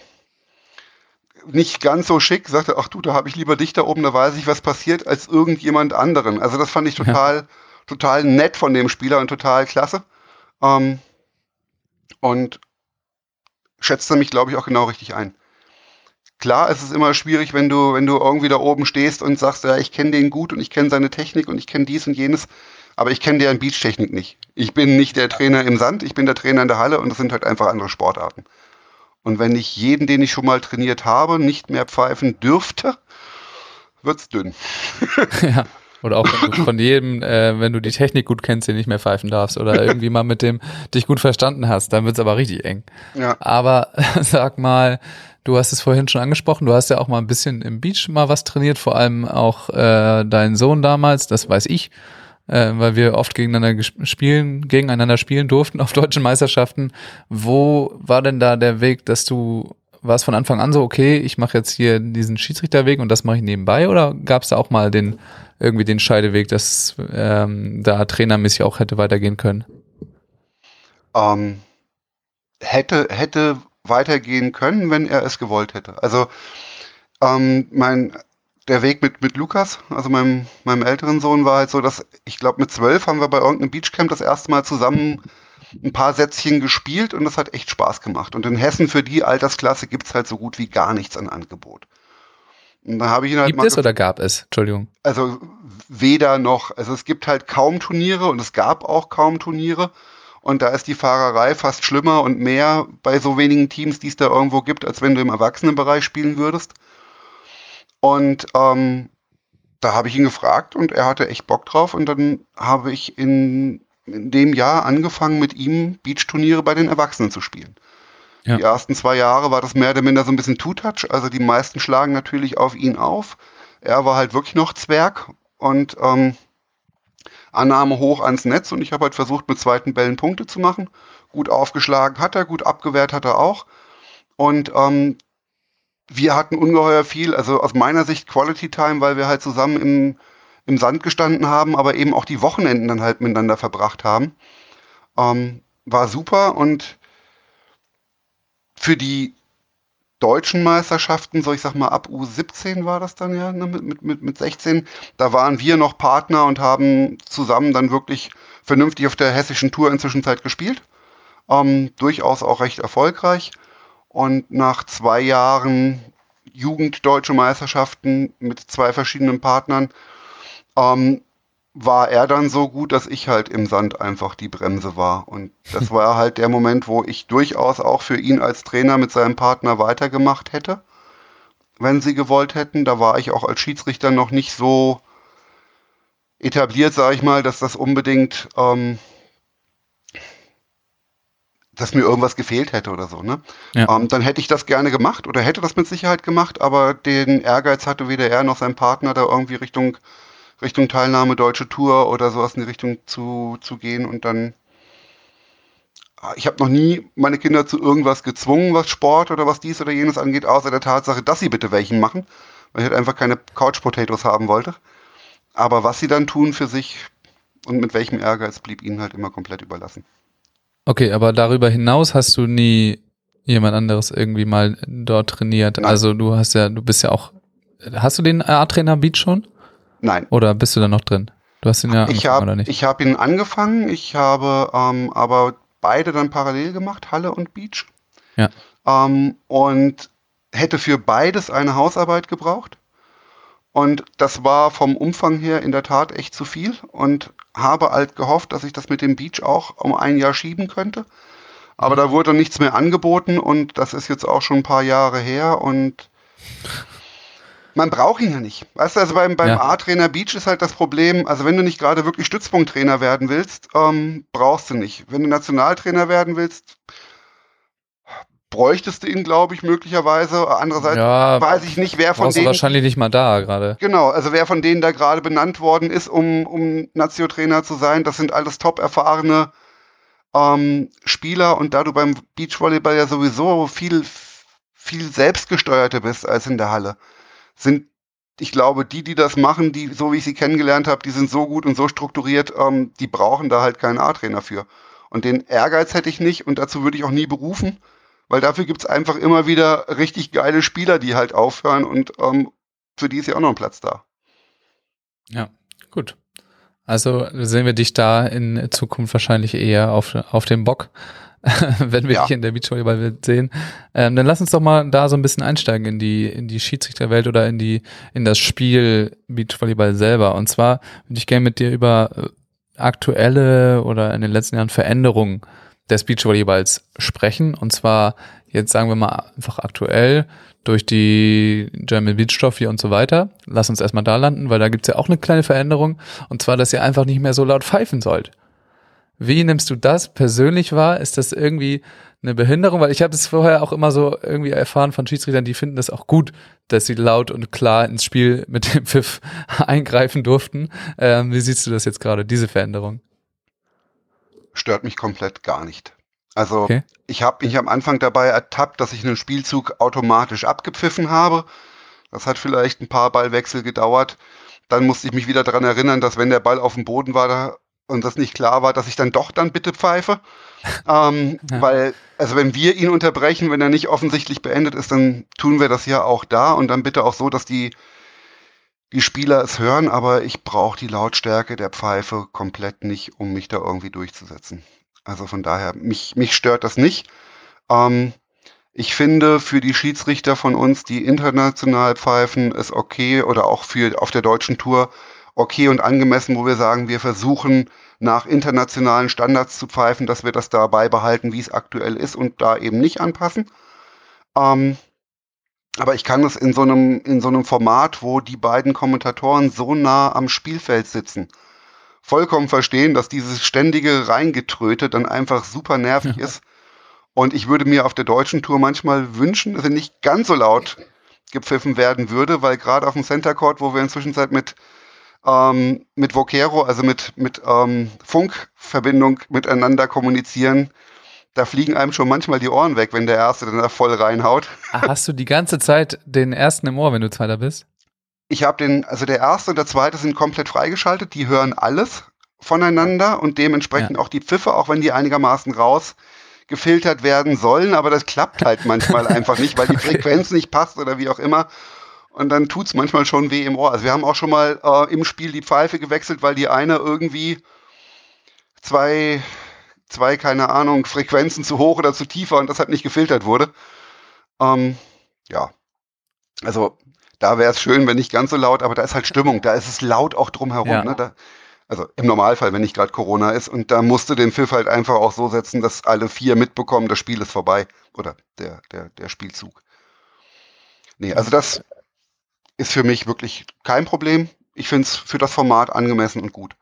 nicht ganz so schick. Sagte, ach du, da habe ich lieber dich da oben, da weiß ich, was passiert, als irgendjemand anderen. Also das fand ich total, ja. total nett von dem Spieler und total klasse. Ähm, und schätzte mich, glaube ich, auch genau richtig ein. Klar, es ist immer schwierig, wenn du, wenn du irgendwie da oben stehst und sagst, ja, ich kenne den gut und ich kenne seine Technik und ich kenne dies und jenes, aber ich kenne deren Beachtechnik nicht. Ich bin nicht der Trainer im Sand, ich bin der Trainer in der Halle und das sind halt einfach andere Sportarten. Und wenn ich jeden, den ich schon mal trainiert habe, nicht mehr pfeifen dürfte, wird's dünn. ja. Oder auch wenn du von jedem, äh, wenn du die Technik gut kennst, den nicht mehr pfeifen darfst oder irgendwie mal mit dem dich gut verstanden hast, dann wird's aber richtig eng. Ja. Aber sag mal, Du hast es vorhin schon angesprochen, du hast ja auch mal ein bisschen im Beach mal was trainiert, vor allem auch äh, dein Sohn damals, das weiß ich, äh, weil wir oft gegeneinander spielen, gegeneinander spielen durften auf deutschen Meisterschaften. Wo war denn da der Weg, dass du warst von Anfang an so, okay, ich mache jetzt hier diesen Schiedsrichterweg und das mache ich nebenbei oder gab es da auch mal den irgendwie den Scheideweg, dass ähm, da trainermäßig auch hätte weitergehen können? Ähm, hätte, hätte weitergehen können, wenn er es gewollt hätte. Also ähm, mein der Weg mit, mit Lukas, also meinem, meinem älteren Sohn, war halt so, dass ich glaube, mit zwölf haben wir bei irgendeinem Beachcamp das erste Mal zusammen ein paar Sätzchen gespielt und das hat echt Spaß gemacht. Und in Hessen für die Altersklasse gibt es halt so gut wie gar nichts an Angebot. Und dann habe ich ihn halt gibt es oder gab es? Entschuldigung. Also weder noch. Also es gibt halt kaum Turniere und es gab auch kaum Turniere. Und da ist die Fahrerei fast schlimmer und mehr bei so wenigen Teams, die es da irgendwo gibt, als wenn du im Erwachsenenbereich spielen würdest. Und ähm, da habe ich ihn gefragt und er hatte echt Bock drauf. Und dann habe ich in, in dem Jahr angefangen, mit ihm Beachturniere bei den Erwachsenen zu spielen. Ja. Die ersten zwei Jahre war das mehr oder minder so ein bisschen Two-Touch. Also die meisten schlagen natürlich auf ihn auf. Er war halt wirklich noch Zwerg und ähm, Annahme hoch ans Netz und ich habe halt versucht, mit zweiten Bällen Punkte zu machen. Gut aufgeschlagen hat er, gut abgewehrt hat er auch. Und ähm, wir hatten ungeheuer viel, also aus meiner Sicht Quality Time, weil wir halt zusammen im, im Sand gestanden haben, aber eben auch die Wochenenden dann halt miteinander verbracht haben. Ähm, war super und für die deutschen Meisterschaften, so ich sag mal ab U17 war das dann ja, ne, mit, mit, mit 16, da waren wir noch Partner und haben zusammen dann wirklich vernünftig auf der hessischen Tour inzwischen Zeit gespielt. Ähm, durchaus auch recht erfolgreich. Und nach zwei Jahren Jugenddeutsche Meisterschaften mit zwei verschiedenen Partnern ähm, war er dann so gut, dass ich halt im Sand einfach die Bremse war. Und das war halt der Moment, wo ich durchaus auch für ihn als Trainer mit seinem Partner weitergemacht hätte, wenn sie gewollt hätten. Da war ich auch als Schiedsrichter noch nicht so etabliert, sage ich mal, dass das unbedingt ähm, dass mir irgendwas gefehlt hätte oder so, ne? Ja. Ähm, dann hätte ich das gerne gemacht oder hätte das mit Sicherheit gemacht, aber den Ehrgeiz hatte weder er noch sein Partner da irgendwie Richtung, Richtung Teilnahme Deutsche Tour oder sowas in die Richtung zu, zu gehen und dann ah, ich habe noch nie meine Kinder zu irgendwas gezwungen, was Sport oder was dies oder jenes angeht, außer der Tatsache, dass sie bitte welchen machen, weil ich halt einfach keine Couch Potatoes haben wollte. Aber was sie dann tun für sich und mit welchem Ehrgeiz blieb ihnen halt immer komplett überlassen. Okay, aber darüber hinaus hast du nie jemand anderes irgendwie mal dort trainiert. Nein. Also du hast ja, du bist ja auch, hast du den A-Trainer Beat schon? Nein. Oder bist du da noch drin? Du hast ihn ja ich hab, oder nicht? Ich habe ihn angefangen, ich habe ähm, aber beide dann parallel gemacht, Halle und Beach. Ja. Ähm, und hätte für beides eine Hausarbeit gebraucht. Und das war vom Umfang her in der Tat echt zu viel und habe halt gehofft, dass ich das mit dem Beach auch um ein Jahr schieben könnte. Aber da wurde nichts mehr angeboten und das ist jetzt auch schon ein paar Jahre her und man braucht ihn ja nicht. Weißt du, also beim, beim ja. A-Trainer Beach ist halt das Problem, also wenn du nicht gerade wirklich Stützpunkttrainer werden willst, ähm, brauchst du nicht. Wenn du Nationaltrainer werden willst, bräuchtest du ihn, glaube ich, möglicherweise. Andererseits ja, weiß ich nicht, wer von denen. wahrscheinlich nicht mal da gerade. Genau, also wer von denen da gerade benannt worden ist, um, um Nazio-Trainer zu sein, das sind alles top erfahrene ähm, Spieler. Und da du beim Beachvolleyball ja sowieso viel, viel selbstgesteuerter bist als in der Halle, sind ich glaube, die, die das machen, die, so wie ich sie kennengelernt habe, die sind so gut und so strukturiert, ähm, die brauchen da halt keinen A-Trainer für. Und den Ehrgeiz hätte ich nicht und dazu würde ich auch nie berufen weil dafür gibt es einfach immer wieder richtig geile Spieler, die halt aufhören und ähm, für die ist ja auch noch ein Platz da. Ja, gut. Also sehen wir dich da in Zukunft wahrscheinlich eher auf, auf dem Bock, wenn wir ja. dich in der Beachvolleyball-Welt sehen. Ähm, dann lass uns doch mal da so ein bisschen einsteigen in die, in die Schiedsrichterwelt oder in die, in das Spiel Beachvolleyball selber. Und zwar würde ich gerne mit dir über äh, aktuelle oder in den letzten Jahren Veränderungen des Beachvolleyballs sprechen. Und zwar jetzt sagen wir mal einfach aktuell durch die German Beach Trophy und so weiter. Lass uns erstmal da landen, weil da gibt's ja auch eine kleine Veränderung. Und zwar, dass ihr einfach nicht mehr so laut pfeifen sollt. Wie nimmst du das persönlich wahr? Ist das irgendwie eine Behinderung? Weil ich habe es vorher auch immer so irgendwie erfahren von Schiedsrichtern, die finden das auch gut, dass sie laut und klar ins Spiel mit dem Pfiff eingreifen durften. Ähm, wie siehst du das jetzt gerade, diese Veränderung? stört mich komplett gar nicht. Also okay. ich habe mich am Anfang dabei ertappt, dass ich einen Spielzug automatisch abgepfiffen habe. Das hat vielleicht ein paar Ballwechsel gedauert. Dann musste ich mich wieder daran erinnern, dass wenn der Ball auf dem Boden war und das nicht klar war, dass ich dann doch dann bitte pfeife. ähm, ja. Weil, also wenn wir ihn unterbrechen, wenn er nicht offensichtlich beendet ist, dann tun wir das ja auch da und dann bitte auch so, dass die die Spieler es hören, aber ich brauche die Lautstärke der Pfeife komplett nicht, um mich da irgendwie durchzusetzen. Also von daher, mich, mich stört das nicht. Ähm, ich finde, für die Schiedsrichter von uns, die international pfeifen, ist okay oder auch für auf der deutschen Tour okay und angemessen, wo wir sagen, wir versuchen nach internationalen Standards zu pfeifen, dass wir das da beibehalten, wie es aktuell ist und da eben nicht anpassen. Ähm, aber ich kann es in so einem, in so einem Format, wo die beiden Kommentatoren so nah am Spielfeld sitzen, vollkommen verstehen, dass dieses ständige Reingetröte dann einfach super nervig ja. ist. Und ich würde mir auf der deutschen Tour manchmal wünschen, dass er nicht ganz so laut gepfiffen werden würde, weil gerade auf dem Center Court, wo wir inzwischen mit ähm, mit Vocero, also mit mit ähm, Funkverbindung miteinander kommunizieren, da fliegen einem schon manchmal die Ohren weg, wenn der Erste dann da voll reinhaut. Ach, hast du die ganze Zeit den ersten im Ohr, wenn du Zweiter bist? Ich habe den, also der Erste und der Zweite sind komplett freigeschaltet, die hören alles voneinander und dementsprechend auch die Pfiffe, auch wenn die einigermaßen raus gefiltert werden sollen, aber das klappt halt manchmal einfach nicht, weil die Frequenz nicht passt oder wie auch immer. Und dann tut's manchmal schon weh im Ohr. Also wir haben auch schon mal äh, im Spiel die Pfeife gewechselt, weil die eine irgendwie zwei, zwei, keine Ahnung, Frequenzen zu hoch oder zu tiefer und deshalb nicht gefiltert wurde. Ähm, ja. Also da wäre es schön, wenn nicht ganz so laut, aber da ist halt Stimmung, da ist es laut auch drumherum. Ja. Ne? Da, also im Normalfall, wenn nicht gerade Corona ist. Und da musste den Pfiff halt einfach auch so setzen, dass alle vier mitbekommen, das Spiel ist vorbei. Oder der, der, der Spielzug. Nee, also das ist für mich wirklich kein Problem. Ich finde es für das Format angemessen und gut.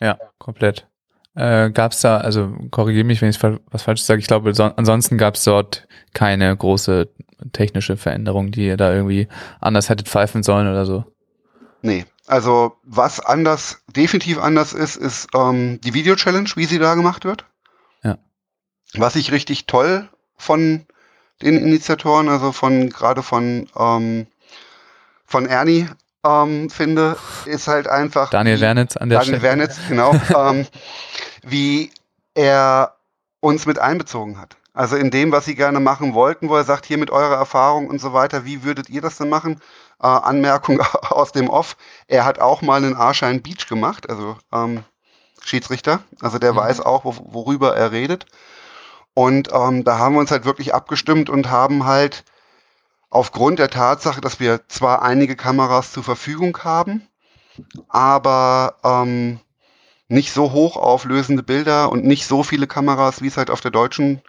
Ja, komplett. Äh, gab es da, also korrigiere mich, wenn ich was falsch sage, ich glaube, so, ansonsten gab es dort keine große technische Veränderung, die ihr da irgendwie anders hättet pfeifen sollen oder so. Nee, also was anders, definitiv anders ist, ist ähm, die Video-Challenge, wie sie da gemacht wird. Ja. Was ich richtig toll von den Initiatoren, also von gerade von ähm, von Ernie ähm, finde, ist halt einfach Daniel Wernitz an der Daniel Stelle. Wernitz, genau, ähm, wie er uns mit einbezogen hat. Also in dem, was sie gerne machen wollten, wo er sagt, hier mit eurer Erfahrung und so weiter, wie würdet ihr das denn machen? Äh, Anmerkung aus dem Off, er hat auch mal einen Arschein Beach gemacht, also ähm, Schiedsrichter, also der Mhm. weiß auch, wo, worüber er redet. Und ähm, da haben wir uns halt wirklich abgestimmt und haben halt aufgrund der Tatsache, dass wir zwar einige Kameras zur Verfügung haben, aber ähm, nicht so hochauflösende Bilder und nicht so viele Kameras, wie es halt auf der deutschen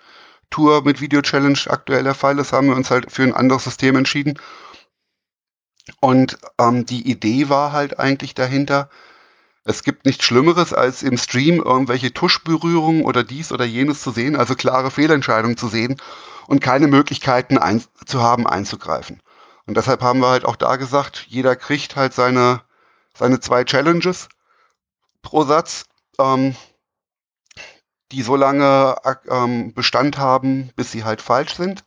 Tour mit Video Challenge aktuell der Fall ist, haben wir uns halt für ein anderes System entschieden. Und ähm, die Idee war halt eigentlich dahinter, es gibt nichts Schlimmeres, als im Stream irgendwelche Tuschberührungen oder dies oder jenes zu sehen, also klare Fehlentscheidungen zu sehen und keine Möglichkeiten ein zu haben, einzugreifen. Und deshalb haben wir halt auch da gesagt, jeder kriegt halt seine, seine zwei Challenges pro Satz, ähm, die so lange ähm, Bestand haben, bis sie halt falsch sind.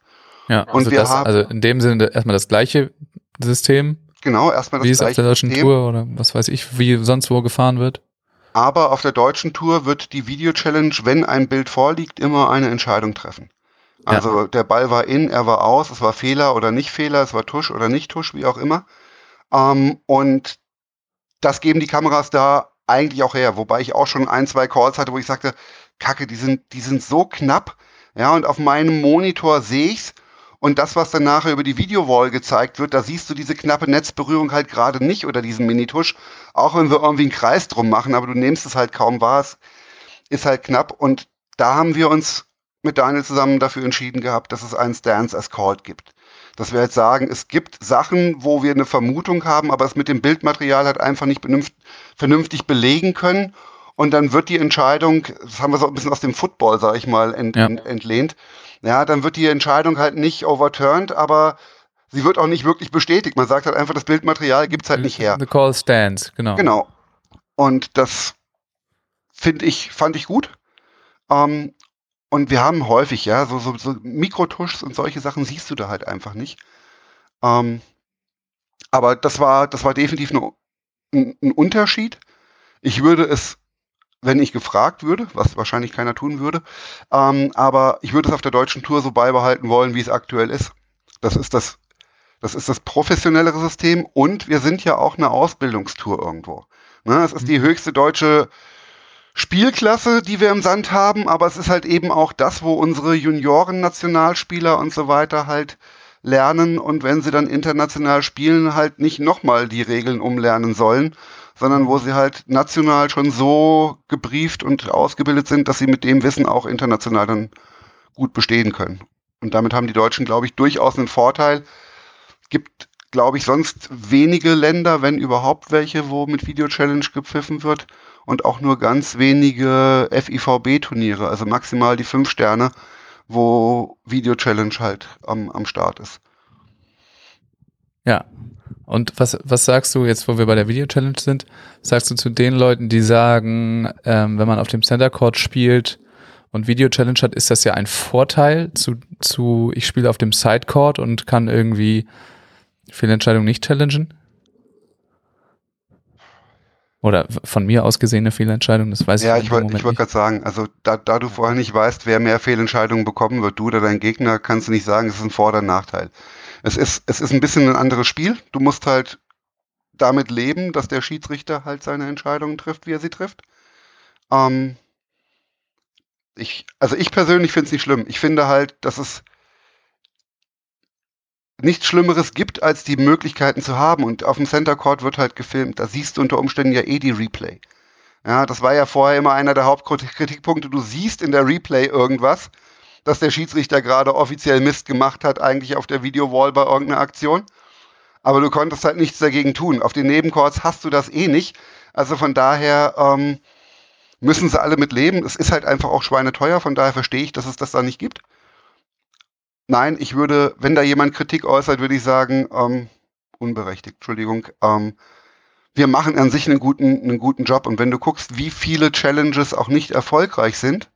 Ja, Und also, wir das, haben- also in dem Sinne erstmal das gleiche System, Genau, erstmal wie das es auf gleiche der deutschen System. Tour oder was weiß ich, wie sonst wo gefahren wird. Aber auf der deutschen Tour wird die Video-Challenge, wenn ein Bild vorliegt, immer eine Entscheidung treffen. Ja. Also der Ball war in, er war aus, es war Fehler oder nicht Fehler, es war Tusch oder nicht Tusch, wie auch immer. Ähm, und das geben die Kameras da eigentlich auch her, wobei ich auch schon ein, zwei Calls hatte, wo ich sagte, Kacke, die sind, die sind so knapp, ja, und auf meinem Monitor sehe ich's. Und das, was dann nachher über die Videowall gezeigt wird, da siehst du diese knappe Netzberührung halt gerade nicht oder diesen Minitusch, auch wenn wir irgendwie einen Kreis drum machen, aber du nimmst es halt kaum wahr, es ist halt knapp. Und da haben wir uns mit Daniel zusammen dafür entschieden gehabt, dass es einen Stance as Called gibt. Dass wir jetzt sagen, es gibt Sachen, wo wir eine Vermutung haben, aber es mit dem Bildmaterial halt einfach nicht vernünftig belegen können. Und dann wird die Entscheidung, das haben wir so ein bisschen aus dem Football, sag ich mal, ent, Ja. ent, entlehnt. Ja, dann wird die Entscheidung halt nicht overturned, aber sie wird auch nicht wirklich bestätigt. Man sagt halt einfach, das Bildmaterial gibt's halt nicht her. The call stands, genau. Genau. Und das finde ich, fand ich gut. Ähm, und wir haben häufig, ja, so, so, so Mikrotuschs und solche Sachen siehst du da halt einfach nicht. Ähm, aber das war, das war definitiv eine, ein, ein Unterschied. Ich würde es, wenn ich gefragt würde, was wahrscheinlich keiner tun würde, ähm, aber ich würde es auf der deutschen Tour so beibehalten wollen, wie es aktuell ist. Das ist das, das ist das professionellere System und wir sind ja auch eine Ausbildungstour irgendwo. Ne, es ist die höchste deutsche Spielklasse, die wir im Sand haben, aber es ist halt eben auch das, wo unsere Junioren-Nationalspieler und so weiter halt lernen und wenn sie dann international spielen, halt nicht nochmal die Regeln umlernen sollen, sondern wo sie halt national schon so gebrieft und ausgebildet sind, dass sie mit dem Wissen auch international dann gut bestehen können. Und damit haben die Deutschen, glaube ich, durchaus einen Vorteil. Gibt, glaube ich, sonst wenige Länder, wenn überhaupt welche, wo mit Video Challenge gepfiffen wird und auch nur ganz wenige FIVB-Turniere, also maximal die fünf Sterne, wo Video Challenge halt am, am Start ist. Ja. Und was, was sagst du jetzt, wo wir bei der Video Challenge sind? Sagst du zu den Leuten, die sagen, ähm, wenn man auf dem Center Court spielt und Video-Challenge hat, ist das ja ein Vorteil zu, zu ich spiele auf dem Sidecourt und kann irgendwie Fehlentscheidungen nicht challengen? Oder von mir aus gesehene Fehlentscheidung, das weiß Ja, ich ich im wollte Moment ich wollt nicht. gerade sagen, also da, da du vorher nicht weißt, wer mehr Fehlentscheidungen bekommen wird, du oder dein Gegner, kannst du nicht sagen, es ist ein Vor- oder ein Nachteil. Es ist, es ist ein bisschen ein anderes Spiel. Du musst halt damit leben, dass der Schiedsrichter halt seine Entscheidungen trifft, wie er sie trifft. Ähm, ich, also ich persönlich finde es nicht schlimm. Ich finde halt, dass es nichts Schlimmeres gibt, als die Möglichkeiten zu haben. Und auf dem Center Court wird halt gefilmt. Da siehst du unter Umständen ja eh die Replay. Ja, das war ja vorher immer einer der Hauptkritikpunkte. Du siehst in der Replay irgendwas, dass der Schiedsrichter gerade offiziell Mist gemacht hat, eigentlich auf der Videowall bei irgendeiner Aktion. Aber du konntest halt nichts dagegen tun. Auf den Nebencourts hast du das eh nicht. Also von daher ähm, müssen sie alle mit leben. Es ist halt einfach auch schweineteuer. Von daher verstehe ich, dass es das da nicht gibt. Nein, ich würde, wenn da jemand Kritik äußert, würde ich sagen, ähm, unberechtigt, Entschuldigung. Ähm, wir machen an sich einen guten, einen guten Job. Und wenn du guckst, wie viele Challenges auch nicht erfolgreich sind,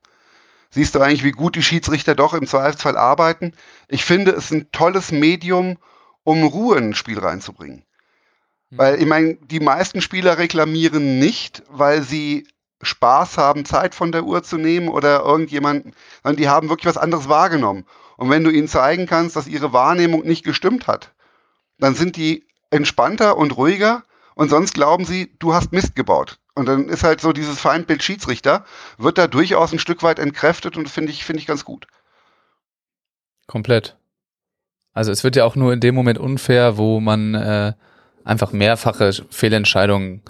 siehst du eigentlich, wie gut die Schiedsrichter doch im Zweifelsfall arbeiten. Ich finde es ein tolles Medium, um Ruhe in ein Spiel reinzubringen. Weil ich meine, die meisten Spieler reklamieren nicht, weil sie Spaß haben, Zeit von der Uhr zu nehmen oder irgendjemanden, sondern die haben wirklich was anderes wahrgenommen. Und wenn du ihnen zeigen kannst, dass ihre Wahrnehmung nicht gestimmt hat, dann sind die entspannter und ruhiger und sonst glauben sie, du hast Mist gebaut. Und dann ist halt so dieses Feindbild Schiedsrichter, wird da durchaus ein Stück weit entkräftet und finde ich, finde ich ganz gut. Komplett. Also es wird ja auch nur in dem Moment unfair, wo man äh, einfach mehrfache Fehlentscheidungen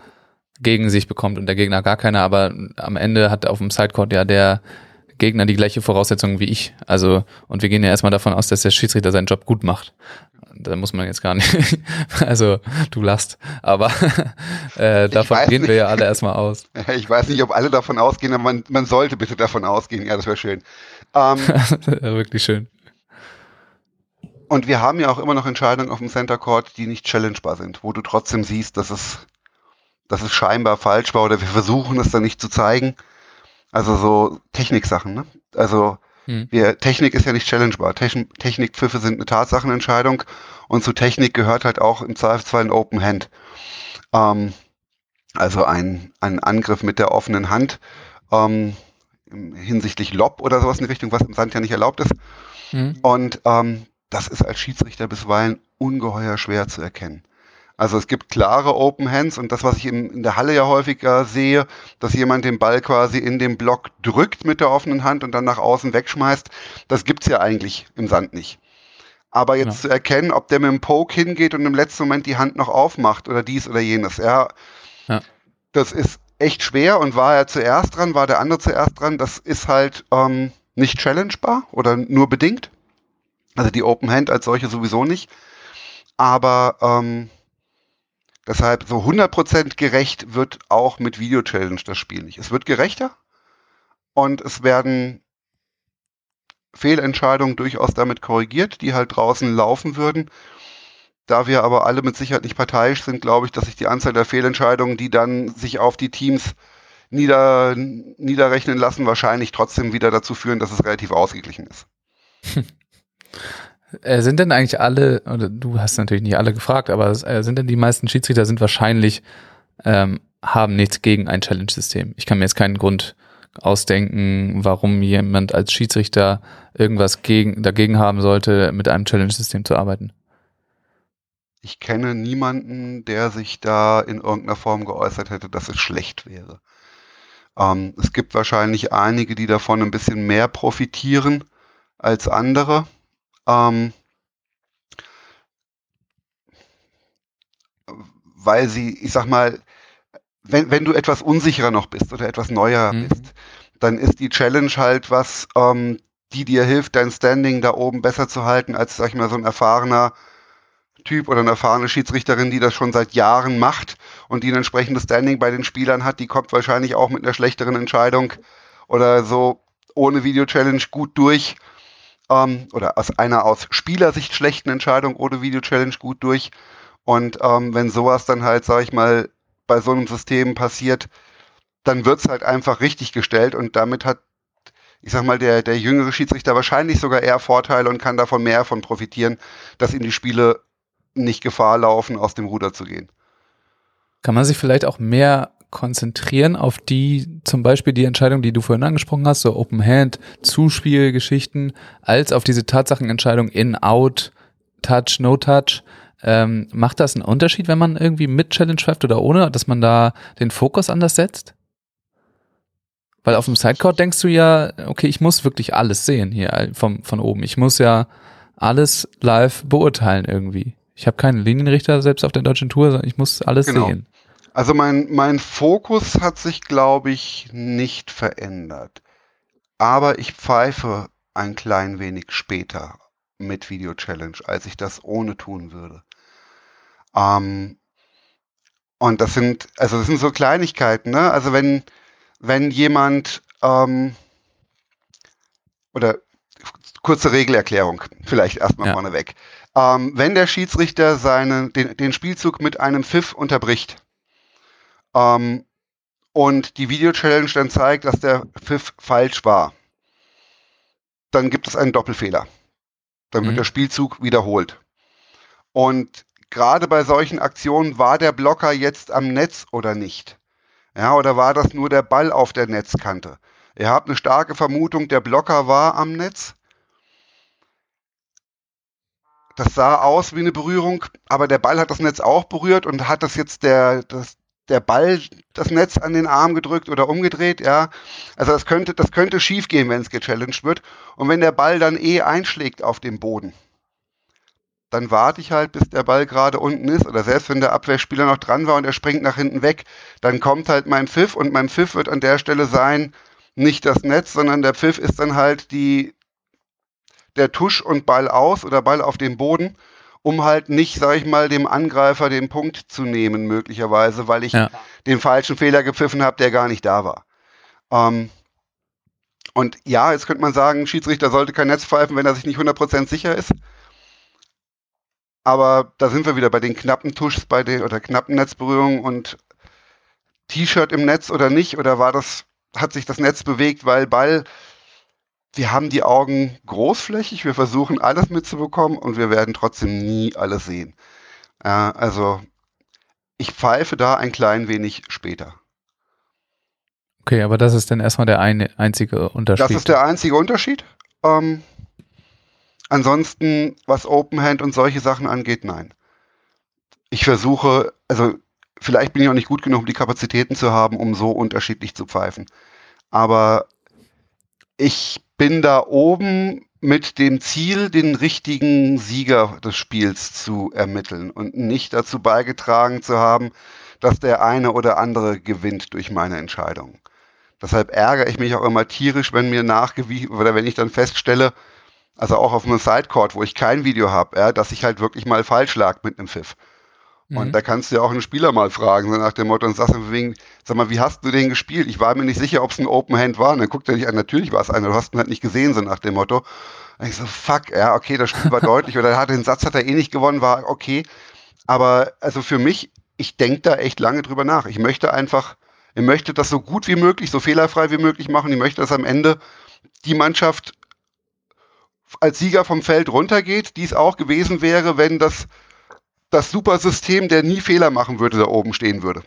gegen sich bekommt und der Gegner gar keine, aber am Ende hat auf dem Sidecourt ja der Gegner die gleiche Voraussetzung wie ich. Also, und wir gehen ja erstmal davon aus, dass der Schiedsrichter seinen Job gut macht. Da muss man jetzt gar nicht, also du lachst, aber äh, davon gehen wir nicht. ja alle erstmal aus. Ich weiß nicht, ob alle davon ausgehen, aber man, man sollte bitte davon ausgehen. Ja, das wäre schön. Ähm, Wirklich schön. Und wir haben ja auch immer noch Entscheidungen auf dem Center Court, die nicht challengebar sind, wo du trotzdem siehst, dass es, dass es scheinbar falsch war oder wir versuchen es dann nicht zu zeigen. Also so Techniksachen, ne? Also Hm. wir, Technik ist ja nicht challengebar. Techn Technikpfiffe sind eine Tatsachenentscheidung und zu Technik gehört halt auch im Zweifelsfall ein Open Hand. Ähm, also ein, ein Angriff mit der offenen Hand ähm, hinsichtlich Lob oder sowas in die Richtung, was im Sand ja nicht erlaubt ist. Hm. Und ähm, das ist als Schiedsrichter bisweilen ungeheuer schwer zu erkennen. Also es gibt klare Open Hands und das, was ich in, in der Halle ja häufiger sehe, dass jemand den Ball quasi in den Block drückt mit der offenen Hand und dann nach außen wegschmeißt, das gibt's ja eigentlich im Sand nicht. Aber jetzt Ja. zu erkennen, ob der mit dem Poke hingeht und im letzten Moment die Hand noch aufmacht oder dies oder jenes, ja, Ja. das ist echt schwer und war er zuerst dran, war der andere zuerst dran, das ist halt ähm, nicht challengebar oder nur bedingt. Also die Open Hand als solche sowieso nicht. Aber ähm, deshalb so 100% gerecht wird auch mit Video Challenge das Spiel nicht. Es wird gerechter und es werden Fehlentscheidungen durchaus damit korrigiert, die halt draußen laufen würden. Da wir aber alle mit Sicherheit nicht parteiisch sind, glaube ich, dass sich die Anzahl der Fehlentscheidungen, die dann sich auf die Teams nieder, niederrechnen lassen, wahrscheinlich trotzdem wieder dazu führen, dass es relativ ausgeglichen ist. Äh, sind denn eigentlich alle, oder du hast natürlich nicht alle gefragt, aber äh, sind denn die meisten Schiedsrichter sind wahrscheinlich, ähm, haben nichts gegen ein Challenge-System? Ich kann mir jetzt keinen Grund ausdenken, warum jemand als Schiedsrichter irgendwas gegen, dagegen haben sollte, mit einem Challenge-System zu arbeiten. Ich kenne niemanden, der sich da in irgendeiner Form geäußert hätte, dass es schlecht wäre. Ähm, es gibt wahrscheinlich einige, die davon ein bisschen mehr profitieren als andere. Ähm, weil sie, ich sag mal, wenn, wenn du etwas unsicherer noch bist oder etwas neuer Mhm. bist, dann ist die Challenge halt was, ähm, die dir hilft, dein Standing da oben besser zu halten, als, sag ich mal, so ein erfahrener Typ oder eine erfahrene Schiedsrichterin, die das schon seit Jahren macht und die ein entsprechendes Standing bei den Spielern hat, die kommt wahrscheinlich auch mit einer schlechteren Entscheidung oder so ohne Video-Challenge gut durch. Ähm, oder aus einer aus Spielersicht schlechten Entscheidung ohne Video-Challenge gut durch. Und ähm, wenn sowas dann halt, sag ich mal, bei so einem System passiert, dann wird's halt einfach richtig gestellt und damit hat ich sag mal, der, der jüngere Schiedsrichter wahrscheinlich sogar eher Vorteile und kann davon mehr von profitieren, dass ihm die Spiele nicht Gefahr laufen, aus dem Ruder zu gehen. Kann man sich vielleicht auch mehr konzentrieren auf die, zum Beispiel die Entscheidung, die du vorhin angesprochen hast, so Open Hand, Zuspielgeschichten, als auf diese Tatsachenentscheidung in, out, touch, no touch. Ähm, macht das einen Unterschied, wenn man irgendwie mit Challenge pfeift oder ohne, dass man da den Fokus anders setzt? Weil auf dem Sidecourt denkst du ja, okay, ich muss wirklich alles sehen hier vom, von oben. Ich muss ja alles live beurteilen irgendwie. Ich habe keinen Linienrichter selbst auf der deutschen Tour, sondern ich muss alles genau. sehen. Also mein, mein Fokus hat sich, glaube ich, nicht verändert. Aber ich pfeife ein klein wenig später mit Video Challenge, als ich das ohne tun würde. Ähm, und das sind, also das sind so Kleinigkeiten, ne? Also wenn, wenn jemand ähm, oder kurze Regelerklärung, vielleicht erstmal ja. vorneweg. Ähm, wenn der Schiedsrichter seinen, den, den Spielzug mit einem Pfiff unterbricht ähm, und die Video-Challenge dann zeigt, dass der Pfiff falsch war, dann gibt es einen Doppelfehler. Dann wird mhm. der Spielzug wiederholt. Und gerade bei solchen Aktionen war der Blocker jetzt am Netz oder nicht? Ja, oder war das nur der Ball auf der Netzkante? Ihr habt eine starke Vermutung, der Blocker war am Netz. Das sah aus wie eine Berührung, aber der Ball hat das Netz auch berührt und hat das jetzt der, das, der Ball das Netz an den Arm gedrückt oder umgedreht, ja. Also das könnte, das könnte schief gehen, wenn es gechallenged wird. Und wenn der Ball dann eh einschlägt auf dem Boden, dann warte ich halt, bis der Ball gerade unten ist. Oder selbst wenn der Abwehrspieler noch dran war und er springt nach hinten weg, dann kommt halt mein Pfiff und mein Pfiff wird an der Stelle sein, nicht das Netz, sondern der Pfiff ist dann halt die, der Tusch und Ball aus oder Ball auf dem Boden, um halt nicht, sag ich mal, dem Angreifer den Punkt zu nehmen, möglicherweise, weil ich ja. den falschen Fehler gepfiffen habe, der gar nicht da war. Ähm, und ja, jetzt könnte man sagen, Schiedsrichter sollte kein Netz pfeifen, wenn er sich nicht 100% sicher ist. Aber da sind wir wieder bei den knappen Tuschs, bei den oder knappen Netzberührungen und T-Shirt im Netz oder nicht? Oder war das, hat sich das Netz bewegt, weil Ball, wir haben die Augen großflächig, wir versuchen alles mitzubekommen und wir werden trotzdem nie alles sehen. Äh, also ich pfeife da ein klein wenig später. Okay, aber das ist dann erstmal der eine, einzige Unterschied. Das ist der einzige Unterschied. Ähm, Ansonsten, was Open Hand und solche Sachen angeht, nein. Ich versuche, also vielleicht bin ich auch nicht gut genug, um die Kapazitäten zu haben, um so unterschiedlich zu pfeifen. Aber ich bin da oben mit dem Ziel, den richtigen Sieger des Spiels zu ermitteln und nicht dazu beigetragen zu haben, dass der eine oder andere gewinnt durch meine Entscheidung. Deshalb ärgere ich mich auch immer tierisch, wenn mir nachgewiesen oder wenn ich dann feststelle, also auch auf einem Sidecourt, wo ich kein Video habe, ja, dass ich halt wirklich mal falsch lag mit einem Pfiff. Mhm. Und da kannst du ja auch einen Spieler mal fragen, so nach dem Motto, und sagst du wegen, sag mal, wie hast du den gespielt? Ich war mir nicht sicher, ob es ein Open Hand war. Und dann guckt er dich an, natürlich war es einer, du hast ihn halt nicht gesehen, so nach dem Motto. Und ich so, fuck, ja, okay, das Spiel war deutlich, oder hat den Satz hat er eh nicht gewonnen, war okay. Aber also für mich, ich denke da echt lange drüber nach. Ich möchte einfach, ich möchte das so gut wie möglich, so fehlerfrei wie möglich machen. Ich möchte, dass am Ende die Mannschaft als Sieger vom Feld runtergeht, die es auch gewesen wäre, wenn das, das Supersystem, der nie Fehler machen würde, da oben stehen würde.